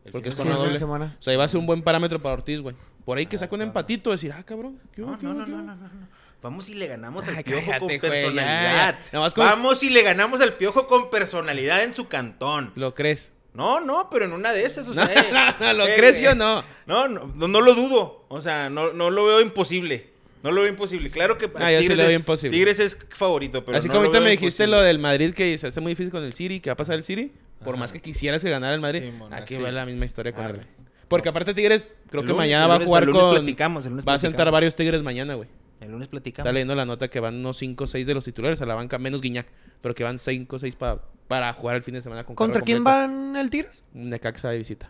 el porque fin es de doble. semana. O sea, ahí va a ser un buen parámetro para Ortiz, güey. Por ahí que Ah, saca un empatito, decir, ah, cabrón. ¿qué No, qué no, no, qué no, no, no, no. Vamos y le ganamos al Ay, piojo cállate, con güey, ya, personalidad. ya. Vamos y le ganamos al piojo con personalidad en su cantón. ¿Lo crees? No, no, pero en una de esas, o No, sea. eh, no, ¿lo eh, crees eh, o no? No, no, no, no lo dudo. O sea, no, no lo veo imposible. No lo veo imposible. Claro que Ah, yo sí lo veo es- imposible. Tigres es favorito, pero Así no como ahorita me dijiste imposible. lo del Madrid que se hace muy difícil con el City, que va a pasar el City. Por Ajá. más que quisieras que ganara el Madrid, Simón, aquí así. va la misma historia con Arre. el Porque aparte Tigres, creo El que lunes- mañana va a jugar el lunes con... platicamos, el lunes Va a sentar platicamos. varios Tigres mañana, güey. El lunes platicamos. Está leyendo la nota que van unos 5 o 6 de los titulares a la banca, menos Guiñac. Pero que van 5 o 6 para jugar el fin de semana con ¿Contra quién van el Tigres? Necaxa de visita.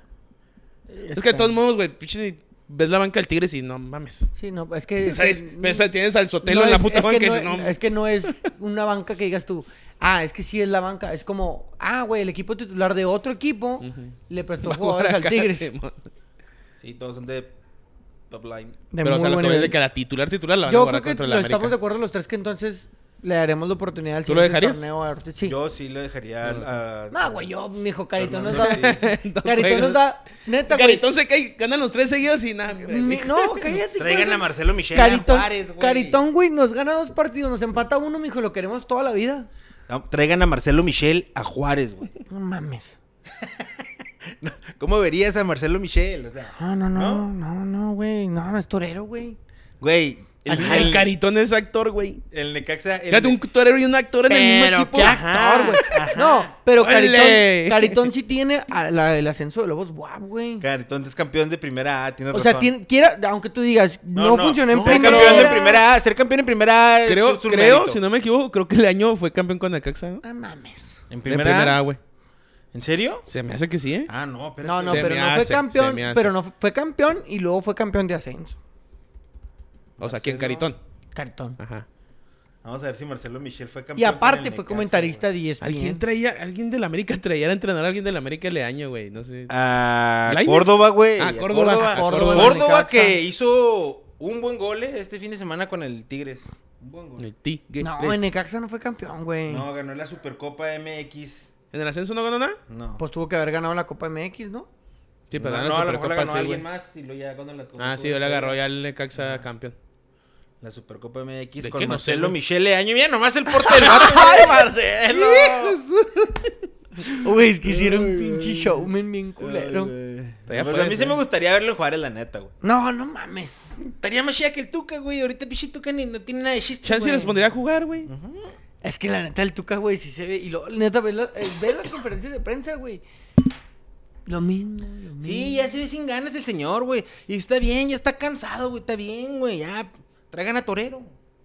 Es que de todos modos, güey, pinche, ves la banca del Tigres y no mames. Sí, no, es que... O sea, es- es- ves- tienes al Sotelo no en la es- puta es que banca y no, no, es que no es una banca que digas tú, ah, es que sí es la banca. Es como, ah, güey, el equipo titular de otro equipo le prestó jugadores al Tigres. Sí, todos son de top line. De Pero o muy sea, lo que de que la titular titular la van a Yo creo que contra lo América. estamos de acuerdo los tres que entonces le daremos la oportunidad al ¿Tú lo siguiente dejarías? torneo a Ortiz. Sí. Yo sí le dejaría al- a... No, güey, yo, mijo, Caritón nos da... Caritón nos da... Neta, güey. Caritón se cae, ganan los tres seguidos y nada. No, cállate. Traigan a Marcelo Michel Caritón, a Juárez, güey. Caritón, güey, nos gana dos partidos, nos empata uno, mijo, lo queremos toda la vida. No, Traigan a Marcelo Michel a Juárez, güey. No mames. ¿Cómo verías a Marcelo Michel? O sea, No, no, ¿No? no, no, no, güey. No, no es torero, güey. güey, el, El, el- Caritón es actor, güey. el Necaxa... el- Fíjate, un torero y un actor en el mismo Pero equipo. qué actor, güey. No, pero. Caritón, Caritón sí tiene a la- el ascenso de Lobos guap, güey. Caritón es campeón de primera A, tienes O sea, tiene, quiera, aunque tú digas, no, funcionó en Ser primera. campeón de primera A, ser campeón en primera A es Creo, su creo, mérito. si no me equivoco, creo que el año fue campeón con el Caxa, ¿no? No mames. ¿En En primera, A? Güey. ¿En serio? Se me hace que sí, ¿eh? Ah, no, espérate. No, no, Se pero no fue hace, campeón, pero no fue campeón y luego fue campeón de ascenso. O sea, ¿quién? Caritón. Caritón. Ajá. Vamos a ver si Marcelo Michel fue campeón. Y aparte fue comentarista de ESPN. ¿Alguien traía, alguien del América traía a entrenar a alguien del América el año, güey? No sé. A ¿Lainez? Córdoba, güey. Ah, a Córdoba, Córdoba, a Córdoba, Córdoba. Córdoba Necaxa. que hizo un buen gol eh, este fin de semana con el Tigres. Un buen gol. El Tigres. No, en Necaxa no fue campeón, güey. No, ganó la Supercopa MX. ¿En el ascenso no ganó nada? No. Pues tuvo que haber ganado la Copa MX, ¿no? Sí, pero no, ganó no, la a lo mejor la Supercopa, ganó sí, alguien más y luego ya cuando la Ah, sí, yo le agarró ya el Necaxa campeón. La Supercopa MX ¿De con? No sé, Marcelo güey. Michele Año. Mira, nomás el portero. ¡Ay, Marcelo! Güey, es que hicieron un pinche showman bien culero. Pues a mí sí me gustaría verlo jugar en la neta, güey. No, no mames. Estaría más chida que el Tuca, güey. Ahorita pinche Tuca ni no tiene nada de chiste, Chance les pondría a jugar, güey. Es que la neta, el Tuca, güey, sí se ve. Y luego, neta, ve, la- eh, ve las conferencias de prensa, güey. Lo mismo, lo mismo. Sí, ya se ve sin ganas el señor, güey. Y está bien, ya está cansado, güey. Está bien, güey. Ya, traigan a Torero.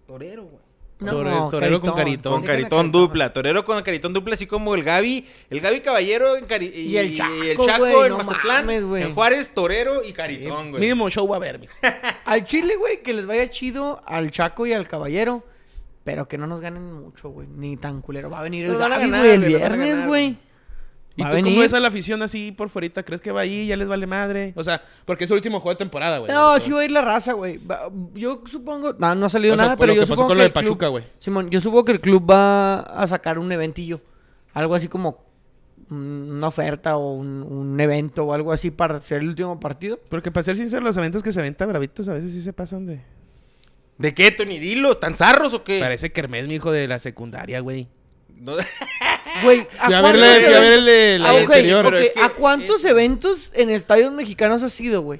Torero, güey. Torero- Torero con Caritón. Con Caritón dupla. Torero con Caritón dupla, así como el Gaby. El Gaby Caballero en Cari- y, Y el y Chaco, Chaco güey, en no Mazatlán. mames, en Juárez, Torero y Caritón, güey. Mínimo show va a haber, mijo. Al Chile, güey, que les vaya chido al Chaco y al Caballero. Pero que no nos ganen mucho, güey. Ni tan culero. Va a venir el Gaby, güey, el viernes, güey. ¿Y tú cómo ves a la afición así por fuera? ¿Crees que va ahí? ¿Ya les vale madre? O sea, porque es el último juego de temporada, güey. No, sí va a ir la raza, güey. Yo supongo. No, no ha salido O sea, nada, pero lo yo que pasó supongo con que. lo de el club- Pachuca, güey. Simón, yo supongo que el club va a sacar un eventillo. Algo así como una oferta o un, un evento o algo así para hacer el último partido. Porque para ser sincero, los eventos que se venta bravitos a veces sí se pasan de... ¿De qué, Tony? Dilo. ¿Tan zarros o qué? Parece Kermés, mi hijo de la secundaria, güey. No- Güey, a cuántos verle, fui a la Ah, ok, anterior. pero ok, es que- ¿A cuántos eh, eventos en estadios mexicanos has ido, güey?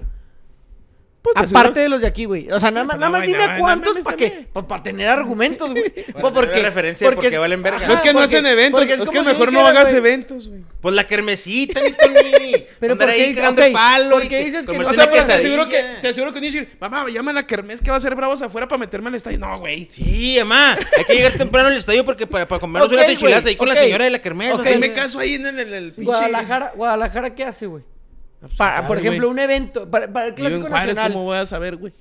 Pues, te Aparte de los de aquí, güey. O sea, nada más, No, nada más dime no, a cuántos para que, para tener argumentos, güey. Tener referencia de por qué valen verga. No es que no porque- hacen eventos, porque es, que si mejor no hagas eventos, güey. Pues la kermesita, mi Tony. Pero Andar ¿por qué ahí dices- cagando ok, el palo. ¿por y qué que- dices que no? O sea, pero te aseguro que, te aseguro que no decir, mamá, llama a la Kermés que va a ser bravos afuera para meterme al estadio. No, güey. Sí, mamá. Hay que llegar temprano al estadio porque para, para comernos unas enchiladas ahí con la señora de la kermés. Ok, me caso ahí en el, el, el pinche... Guadalajara, Guadalajara, ¿qué hace, güey? Ah, pues, para, por ejemplo, un evento, para, para el Clásico Nacional. ¿Cómo voy a saber, güey?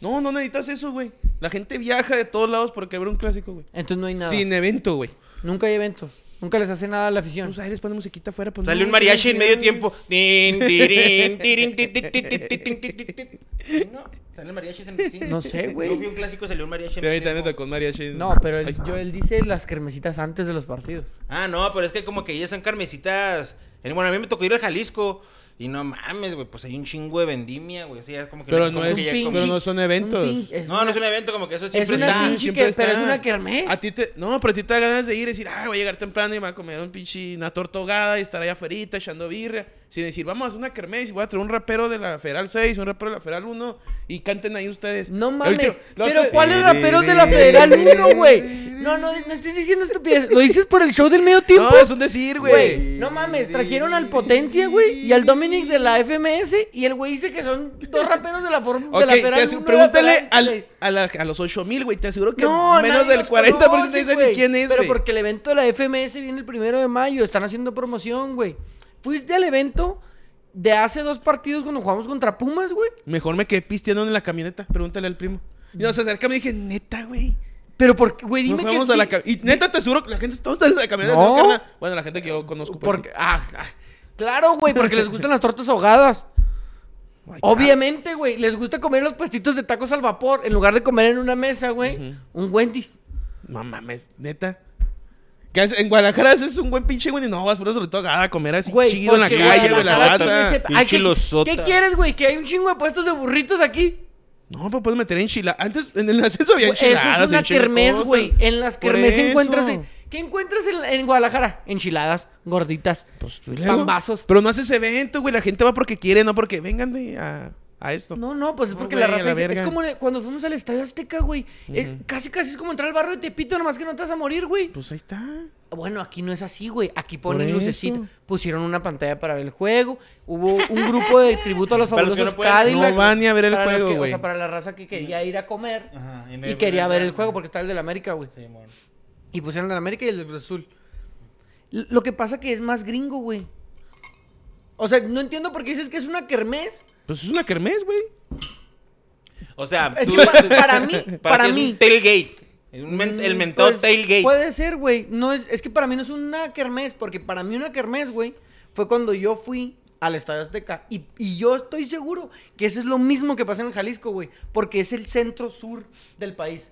No, no necesitas eso, güey. La gente viaja de todos lados porque habrá un clásico, güey. Entonces no hay nada. Sin evento, güey. Nunca hay eventos. Nunca les hace nada a la afición. Pues ahí les musiquita afuera. Pues, Sale un mariachi en medio tiempo. no, sale el mariachi en el No sé, güey. Yo fui un clásico, salió un mariachi en sí, tocó un. No, pero él, yo, él dice las carmesitas antes de los partidos. Ah, no, pero es que como que ellas son carmesitas. Bueno, a mí me tocó ir al Jalisco. Y no mames, güey, pues hay un chingo de vendimia, güey. O sea, es como que Pero no, que es, ya como- pero no son eventos. Es No, una- no es un evento, como que eso Es siempre una está. pinche siempre que- pero es está. una kermés. A ti te, no, pero a ti te da ganas de ir y decir, ah, voy a llegar temprano y me voy a comer un pinche, una torta ahogada y estar allá afuera echando birria. Sin decir, vamos a hacer una kermés y voy a traer un rapero de la Federal 6, un rapero de la Federal 1 y canten ahí ustedes. No mames. último- Pero ¿cuáles raperos de la Federal 1, güey? No, no, no estés diciendo estupidez. Lo dices por el show del medio tiempo. No, es un decir, Güey, no mames, trajeron al Potencia, güey, y al Dominic de la FMS, y el güey dice que son dos raperos de la, form de Ok, la Federal aseguro- 1 pregúntale de la Federal, al- güey. a, la- a los 8 mil, güey. Te aseguro que No, menos del los 40% conoce, te dicen ni quién es, Pero porque el evento de la FMS viene el primero de mayo, están haciendo promoción, güey. Fuiste al evento de hace dos partidos cuando jugamos contra Pumas, güey. Mejor me quedé pisteando en la camioneta. Pregúntale al primo. Y nos acercamos y dije, neta, güey. Pero porque, güey, dime que a la Y neta, te aseguro que la gente está en la camioneta. No. Bueno, la gente que yo conozco. pues, Porque, ah, ah, claro, güey, porque les gustan las tortas ahogadas. Obviamente, güey, les gusta comer los puestitos de tacos al vapor en lugar de comer en una mesa, güey. Un Wendy's. No mames, neta. En Guadalajara haces un buen pinche, güey, y no vas por eso sobre todo a comer así Güey, chido en la calle, güey, la raza. ¿qué- losota. ¿Qué quieres, güey? Que hay un chingo de puestos de burritos aquí. No, pero puedes meter enchiladas. Antes, en el ascenso había Güey, Eso enchiladas. es una kermés, güey. En las kermés encuentras... en- ¿Qué encuentras en, en Guadalajara? Enchiladas, gorditas. Pues. Pambazos. Pero no haces evento, güey. La gente va porque quiere, no porque vengan de a, a esto. No, no, pues es No, porque güey, la a raza la dice- es como cuando fuimos al Estadio Azteca, güey. Eh, casi, casi es como entrar al barrio de Tepito, nomás que no te vas a morir, güey. Pues ahí está. Bueno, aquí no es así, güey. Aquí ponen lucecita. Pusieron una pantalla para ver el juego. Hubo un grupo de tributo a los Para los que fabulosos no Cadillac. no van ni a ver el juego, que- O güey. sea, para la raza que quería ir a comer Ajá, no y hay- quería ver el juego porque está el del América, güey. Sí. Y pusieron el del América y el del Cruz Azul. Lo que pasa que es más gringo, güey. O sea, no entiendo por qué dices que es una kermés. Pues es una kermés, güey. O sea, Es tú- que pa- para mí, para para ti es mí. un tailgate. Un men- el Mm, mentado pues, tailgate. Puede ser, güey. No es, es que para mí no es una kermés, porque para mí una kermés, güey, fue cuando yo fui al Estadio Azteca. Y, y yo estoy seguro que eso es lo mismo que pasa en Jalisco, güey. Porque es el centro sur del país.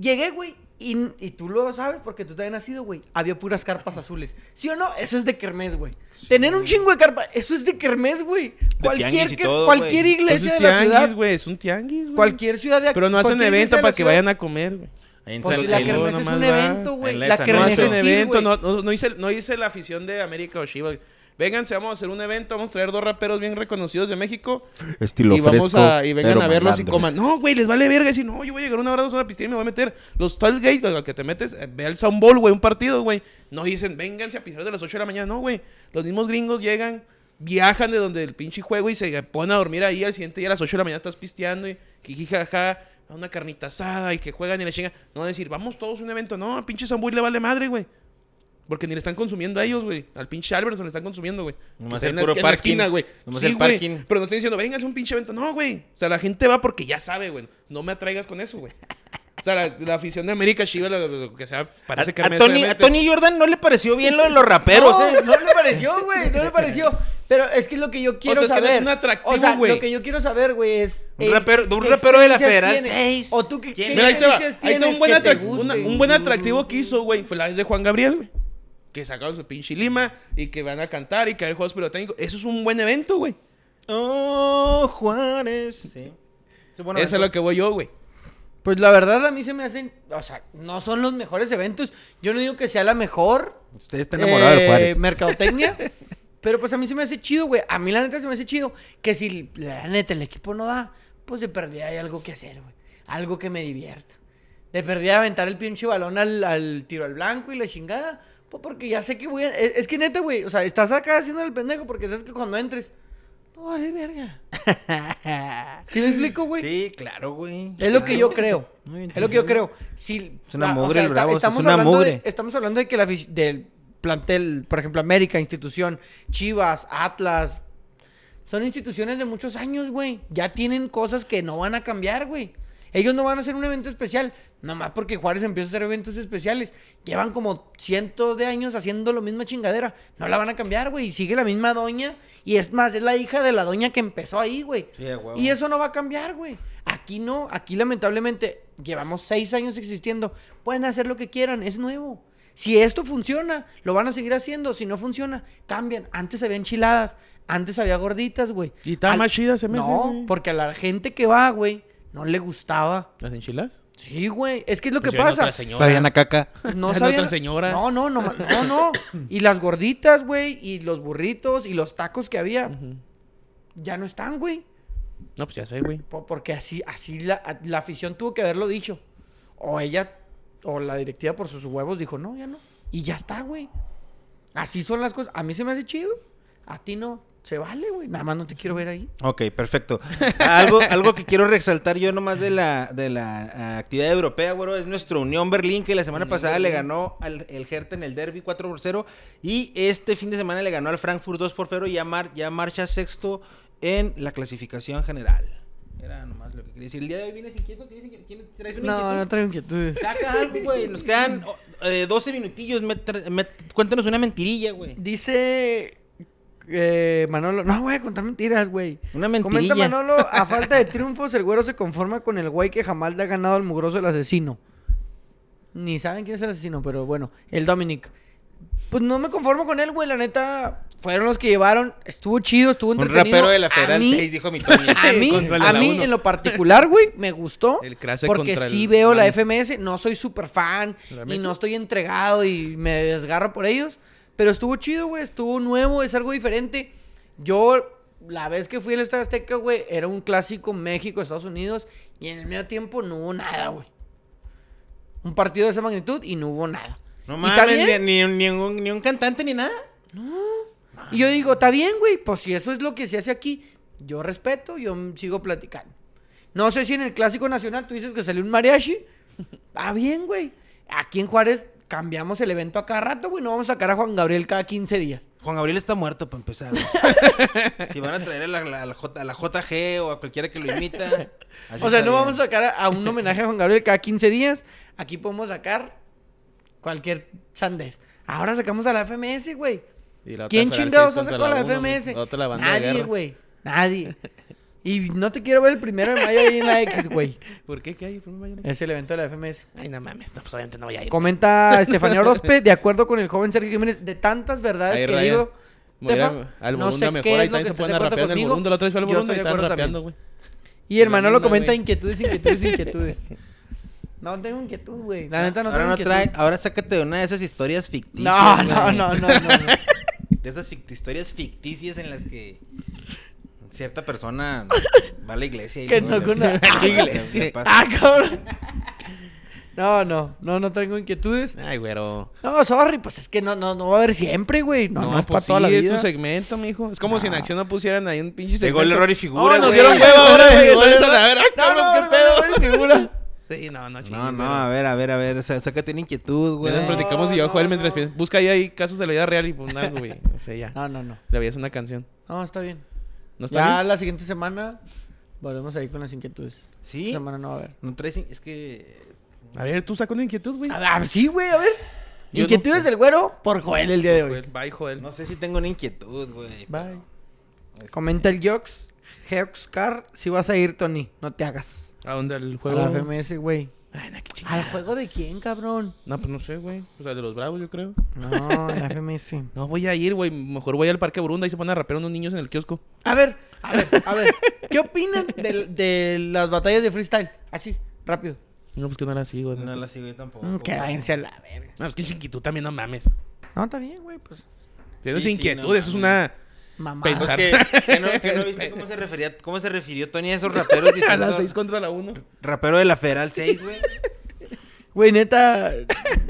Llegué, güey, y, y tú lo sabes porque tú también has ido, güey. Había puras carpas azules. ¿Sí o no? Eso es de kermés, güey. Tener un chingo de carpas, eso es de kermés, güey. Cualquier, todo, cualquier güey. Pues iglesia es de la tianguis, ciudad, güey. Es un tianguis, güey. cualquier ciudad de Pero no hacen evento para que ciudad- vayan a comer, güey. En Pues la en- kermés es un va. evento, güey. La No kermés hacen es ir, evento, no, no, no hice, no hice la afición de América o Chivas. Vénganse, vamos a hacer un evento, vamos a traer dos raperos bien reconocidos de México. Estilo y vamos fresco, a, y vengan a verlos y coman. No, güey, les vale verga. Decir, no, yo voy a llegar una hora, dos horas a pistear y me voy a meter. Los tailgate, al que te metes, eh, ve al soundball, güey, un partido, güey. No dicen, vénganse a pisar de las 8 de la mañana. No, güey. Los mismos gringos llegan, viajan de donde el pinche juego y se ponen a dormir ahí. Al siguiente día a las 8 de la mañana estás pisteando y jiji, jaja, a una carnita asada y que juegan y la chinga. No decir, vamos todos a un evento. No, al pinche soundball le vale madre, güey. Porque ni le están consumiendo a ellos, güey. Al pinche Alberson le están consumiendo, güey. Nomás el puro parking. esquina, güey. Nomás Sí, el parking. Pero no estoy diciendo, venga, es un pinche evento. No, güey. O sea, la gente va porque ya sabe, güey. No me atraigas con eso, güey. O sea, la, la afición de América, Chivas, lo, que sea, A, parece que a Tony, a Tony Jordan no le pareció bien lo de los raperos, no, ¿eh? no le pareció, güey, no le pareció. Pero es que es lo que yo quiero sea, es que no saber. es un atractivo, o sea, güey. lo que yo quiero saber, güey, es... Un eh, rapero- de un ¿qué rapero de la Federal tienes? seis. O tú, ¿qué, qué Mira, ahí te va. Ahí está un buen, que te atrac- gusten? una- un buen atractivo que hizo, güey. Fue la vez de Juan Gabriel, güey. Que sacaron su pinche lima y que van a cantar y que hay juegos pirotécnicos. Eso es un buen evento, güey. Oh, Juárez. Sí. Sí, bueno, Eso es lo que voy yo, güey. Pues la verdad a mí se me hacen... O sea, no son los mejores eventos. Yo no digo que sea la mejor... Usted está enamorado de eh, Juárez. mercadotecnia. pero pues a mí se me hace chido, güey. A mí la neta se me hace chido que si la neta el equipo no da, pues de perdida hay algo que hacer, güey. Algo que me divierta. De perdida aventar el pinche balón al, al tiro al blanco y la chingada. Pues porque ya sé que voy a... Es, es que neta, güey. O sea, estás acá haciendo el pendejo porque sabes que cuando entres... No vale verga. ¿Sí me explico, güey? Sí, claro, güey. Es lo que yo creo. Es lo que yo creo. Si, Es una ah, mugre el Bravos, es estamos una hablando mugre. De, estamos hablando de que la del plantel, por ejemplo, América, institución, Chivas, Atlas, son instituciones de muchos años, güey. Ya tienen cosas que no van a cambiar, güey. Ellos no van a hacer un evento especial, nomás porque Juárez empieza a hacer eventos especiales. Llevan como cientos de años haciendo lo misma chingadera. No la van a cambiar, güey. Sigue la misma doña. Y es más, es la hija de la doña que empezó ahí, güey. Sí, huevo. Y eso no va a cambiar, güey. Aquí no, aquí lamentablemente llevamos seis años existiendo. Pueden hacer lo que quieran, es nuevo. Si esto funciona, lo van a seguir haciendo. Si no funciona, cambian. Antes había enchiladas, antes había gorditas, güey. Y estaba Al- más chida se me No, güey. porque a la gente que va, güey, no le gustaba. ¿Las enchiladas? Sí, güey. Es que es lo Pues que pasa. otra señora. Sabían a caca. No Esa es sabían- otra señora. No, no, no, no, no. Y las gorditas, güey, y los burritos y los tacos que había, ya no están, güey. No, pues ya sé, güey. Po- Porque así, así la, la afición tuvo que haberlo dicho. O ella, o la directiva por sus huevos dijo, no, ya no. Y ya está, güey. Así son las cosas. A mí se me hace chido. A ti no. Se vale, güey. Nada más no te quiero ver ahí. Ok, perfecto. Algo, algo que quiero resaltar yo nomás de la, de la ah, actividad europea, güero, es nuestro Unión Berlín, que la semana pasada le ganó al el Hertha en el derby 4 por 0. Y este fin de semana le ganó al Frankfurt 2 por 0 y ya, mar- ya marcha sexto en la clasificación general. Era nomás lo que quería decir. El día de hoy vienes inquieto, ¿Tienes ¿Traes una No, inquietud? no traigo inquietudes. Saca algo, güey. Nos quedan oh, eh, 12 minutillos. Met- met- cuéntanos una mentirilla, güey. Dice eh, Manolo. No voy a contar mentiras, güey. Una Comenta mentirilla. Manolo, a falta de triunfos, el güero se conforma con el güey que jamás le ha ganado al mugroso el asesino. Ni saben quién es el asesino, pero bueno, el Dominic. Pues no me conformo con él, güey. La neta, fueron los que llevaron. Estuvo chido, estuvo Un entretenido. rapero de la A Federal mí- 6, dijo mi Tony. A mí, a mí en lo particular, güey, me gustó. El Crase Porque contra sí el veo la. FMS, no soy súper fan ¿La y no estoy entregado y me desgarro por ellos. Pero estuvo chido, güey, estuvo nuevo, es algo diferente. Yo, la vez que fui al Estadio Azteca, güey, era un clásico México-Estados Unidos y en el medio tiempo no hubo nada, güey. Un partido de esa magnitud y no hubo nada. No ¿Y está mames, ni, ni, un- ni un, ni un cantante ni nada. Y yo digo, está bien, güey, pues si eso es lo que se hace aquí, yo respeto, yo sigo platicando. No sé si en el Clásico Nacional tú dices que salió un mariachi. Está bien, güey. Aquí en Juárez cambiamos el evento a cada rato, güey. No vamos a sacar a Juan Gabriel cada 15 días. Juan Gabriel está muerto para empezar. si van a traer a la, a la J- a la JG o a cualquiera que lo imita. O sea, no bien. vamos a sacar a, a un homenaje a Juan Gabriel cada 15 días. Aquí podemos sacar cualquier sandés. Ahora sacamos a la FMS, güey. ¿Quién chingados contra sacado la. FMS? Nadie, güey. Nadie. Y no te quiero ver el primero de mayo ahí en la X, güey. ¿Por qué? ¿Qué hay? ¿Por qué no hay? Es el evento de la FMS. Ay, no mames. No, pues obviamente no voy a ir. Comenta Estefanía Orozpe, de acuerdo con el joven Sergio Jiménez, de tantas verdades Ahí, que Ryan. digo, Tefa, al no sé mejor. qué Ahí es lo que también se estás pueden de acuerdo rapear en el conmigo. Borunda. La otra vez fue al Yo y estoy de estaban acuerdo rapeando, güey. Y el Manolo misma, comenta güey. inquietudes, inquietudes, inquietudes. No tengo inquietud, güey. La neta no ahora tengo no inquietud. trae, ahora sácate de una de esas historias ficticias. No, no, güey. no, no, no, no. De esas fict- historias ficticias en las que cierta persona va a la iglesia y Que no con la- le- iglesia. Ah, cabrón. No, no, no, no tengo inquietudes. Ay, güero. No, sorry, pues es que no, no, no va a haber siempre, güey. No, no, es pues para toda la vida. es tu segmento, mijo. Es como si en No. acción no pusieran ahí un pinche Llegó el segmento. error y figura, Oh, nos dieron huevo ahora, güey. A No, cabrón, no, qué no, pedo. no, no, figura. Sí, no, no, No, chingues, no, güero. a ver, a ver, a ver, sá- sácate una inquietud, güey. Mientras platicamos y yo, No, Joel, no, mientras no. piensas. Busca ahí, ahí casos de la vida real y pues nada, güey. O sea, ya. No, no, no. Le veías una canción. No, está bien. ¿No está Ya bien? la siguiente semana volvemos ahí con las inquietudes. ¿Sí? Esta semana no va a haber. No traes, es que... A ver, tú saca una inquietud, güey. A ver, Ah, sí, güey, a ver. Yo Inquietudes no. del güero por Joel el día de hoy. Joel, bye, Joel. No sé si tengo una inquietud, güey. Bye. Este, Comenta el Jox. Geoxcar, si vas a ir, Tony, no te hagas. ¿A dónde? ¿Al A juego? la FMS, güey. Ay, no, qué chingada. ¿Al juego de quién, cabrón? No, pues no sé, güey. O sea, de los bravos, yo creo. No, la FMS. No voy a ir, güey. Mejor voy al Parque Burunda y se ponen a rapear unos niños en el kiosco. A ver, a ver, a ver. ¿Qué opinan de, de las batallas de freestyle? Así, rápido. No, pues que no era así, güey. No la sigo yo tampoco. Mm, que váyanse a la verga. No, pues que inquietud también, no mames. No, está bien, güey, pues. Eso es Sí, sí, inquietud, no eso es una... Mamá. Pues Pensar. que, que no, que no viste cómo se refería, cómo se refirió Tony a esos raperos A diciendo... las 6 contra la 1. Rapero de la Federal 6, güey. Güey, neta.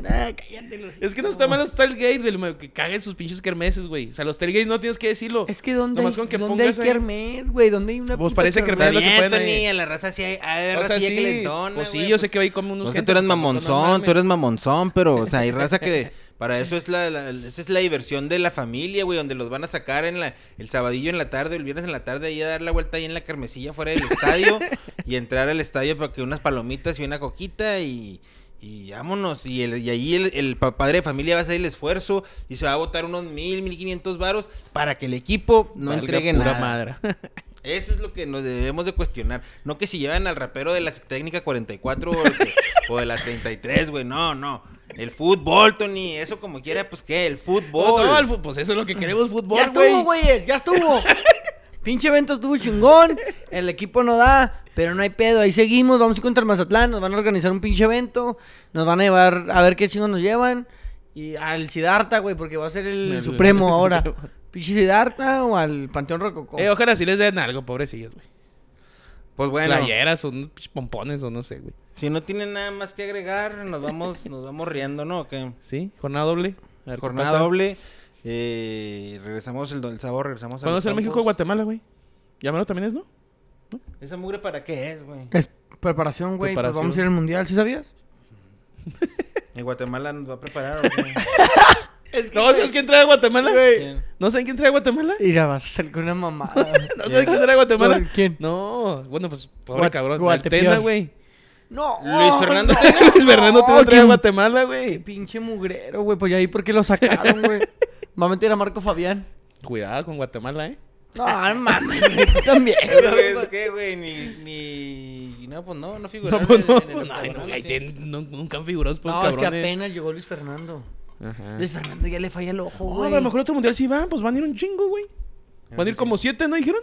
Ah, cállate los. Es que no está mal los tailgate, güey, güey, que caguen sus pinches kermeses, güey. O sea, los tailgates no tienes que decirlo. Es que ¿dónde, Nomás hay, con que ¿dónde hay pongas ahí- kermés, güey? ¿Dónde hay una Pues parece kermés? lo que pueden Tony, ahí. a la raza sí hay, hay O raza sea, sí sí, que le entona, pues sí, güey, yo sé que va ahí como unos No es que tú eres mamonzón, tú eres mamonzón, pero, o sea, hay raza que para eso es la, la- esa es la diversión de la familia, güey, donde los van a sacar en la, el sabadillo en la tarde, el viernes en la tarde, ahí a dar la vuelta ahí en la carmesilla fuera del estadio y entrar al estadio para que unas palomitas y una coquita y, y vámonos. Y, el, y ahí el, el pa- padre de familia va a hacer el esfuerzo y se va a botar unos mil, mil quinientos varos para que el equipo no Valga entregue pura nada. madre. Eso es lo que nos debemos de cuestionar. No que si llevan al rapero de la técnica 44 o, que- o de la 33, güey. No, no. El fútbol, Tony. Eso como quiera, pues qué, el fútbol. No, no, el fu- pues eso es lo que queremos fútbol, ya estuvo, güeyes, ya estuvo. Pinche evento estuvo chingón. El equipo no da, pero no hay pedo. Ahí seguimos. Vamos a ir contra el Mazatlán. Nos van a organizar un pinche evento. Nos van a llevar a ver qué chingos nos llevan. Y al Sidarta, güey, porque va a ser el, El- Supremo el ahora. Supremo. Pinche Sidarta o al Panteón Rococó. Eh, ojalá sí les den algo, pobrecillos, güey. Pues bueno, Playeras o unos pinches pompones o no sé, güey. Si no tienen nada más que agregar, nos vamos, nos vamos riendo, ¿no? ¿O qué? ¿Sí? Jornada doble. Jornada doble. Eh, regresamos el, el sábado, regresamos a ¿Cuándo es el México. Guatemala, güey? Llámalo también es, ¿no? ¿Esa mugre para qué es, güey? Es preparación, güey. Pues vamos a ir al mundial, ¿sí sabías? ¿En Guatemala nos va a preparar o qué? ¿No sabes quién trae a Guatemala? ¿Quién? ¿No saben quién trae a Guatemala? Y ya vas a salir con una mamada. ¿No saben quién trae a Guatemala? ¿Quién? No, bueno, pues pobre Guat- cabrón. Guatepeor. Tena, güey. No. Luis Fernando no. Tena. Luis Fernando Tena trae a ¿quién? Guatemala, güey. pinche mugrero, güey. Pues ya ahí por qué lo sacaron, güey. Va a meter a Marco Fabián. Cuidado con Guatemala, ¿eh? No, no mames, güey, tú también. Güey. es que, güey, ni, ni... No, pues no, no figuraron No, pues en- no, en el pues, no, sí. no- nunca han figurado, pues, No, es que apenas llegó Luis Fernando. Ajá. Luis Fernando ya le falla el ojo, No, güey. pero a lo mejor otro mundial sí van, pues van a ir un chingo, güey. Van a ir sí. como siete, ¿no dijeron?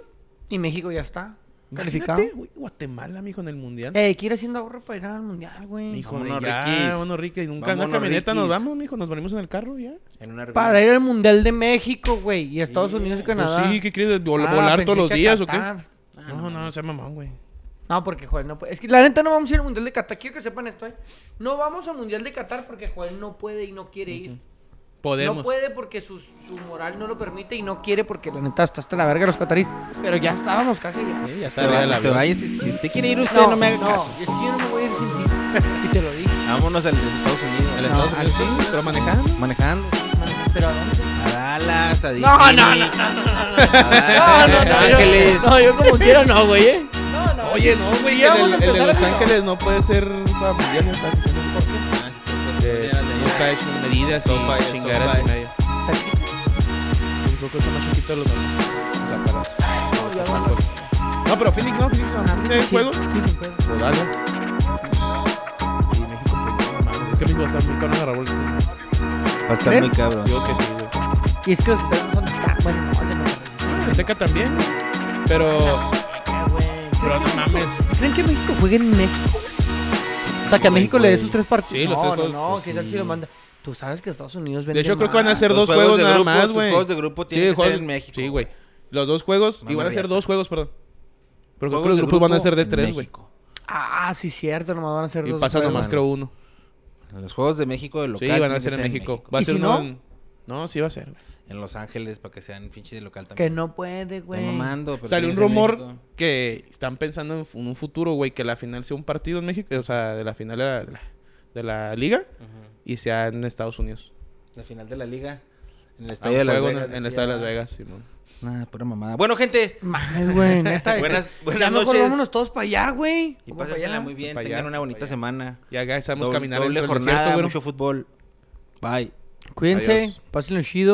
Y México ya está. Calificado. Guatemala, mijo, en el mundial. Eh, quiere haciendo ahorro para ir al mundial, güey. Mijo, Vámonos, ya, Riquis. vámonos, Riquis. Nunca en una camioneta nos vamos, mijo. Nos venimos en el carro, ya. En una Para ir al mundial de México, güey. Y Estados Unidos y Pues Canadá. sí, ¿qué quieres? ¿Vol- Ah, ¿Volar todos los días o qué? Ah, No, no, sea mamón, güey. No, porque Joel no puede. Es que la neta no vamos a ir al mundial de Qatar. Quiero que sepan esto, ¿eh? No vamos al mundial de Qatar porque Joel no puede y no quiere ir. Podemos. No puede porque su, su moral no lo permite y no quiere porque la neta está hasta la verga los cataríes. Pero ya estábamos casi ya. Sí, ya Te, está vayas y si usted quiere ir, usted no, me haga caso. es que yo no me voy a ir sin ti. Y te lo dije. Vámonos al de Estados Unidos. ¿El No, Estados Unidos sí? ¿Pero manejando? Manejando. Pero ¿a dónde? A Dallas, a No, Disney, no, no, no, No, no, no, Ángeles. yo, no, yo como quiera no, güey, ¿eh? No, no. Oye, no, güey. El, de Los Ángeles no puede ser está diciendo por qué. Está hecho en medidas y Sopa, chingaderas y sopa. medio. Yo creo que está más chiquito de los normales. O sea, para... va. No, pero Phoenix no, Phoenix no. ¿Tiene Sí, juego? sí, sin pedo. O Dallas. Y México, no mames. Es que México está muy caro en agarrar el Va a estar muy cabrón. Digo que sí, güey. Y es que los estados son tan... Bueno, no, te no El Azteca también, güey. Pero... Pero no mames. ¿Creen que México juegue en México? Sea, que a Güey, México le dé sus tres partidos. Sí, los no, tres no, juegos, no, pues ¿qué tal sí. si lo manda? Tú sabes que Estados Unidos vende De hecho, creo que van a más. ser Los dos juegos juegos de nada grupo, más, tus güey. juegos de grupo tienen que ser en México, Sí, güey. Los dos juegos, Mamá y van a ser riata. dos juegos, perdón. Pero creo Juegos que los de grupos van a grupo ser de en tres, güey. México. Ah, sí, cierto, nomás van a ser Y dos. pasa juegos. nomás, creo, uno. Los juegos de México de local. Sí, van tienen a que ser en México. Va a ¿Y ser si uno no? en... No, sí va a ser, güey. En Los Ángeles para que sean pinche de local Que también. no puede, güey. mamando, pero Salió un que rumor que están pensando en un futuro, güey, que la final sea un partido en México, o sea, de la final de la, de la, liga y sea en Estados Unidos. La final de la liga. En el Ah, estadio de Las Vegas. en, en el estadio de Las Vegas, Simón. Nah, pura mamada. Bueno, gente. Mames, güey, neta. Buenas- ya buenas mejor noches. vámonos todos para allá, güey. Y pásensela allá. muy bien. Allá, Tengan una bonita semana. Ya, ya estamos Doble- caminando Doble jornada, desierto, güey. mucho fútbol. Bye. Cuídense, pásenlo chido.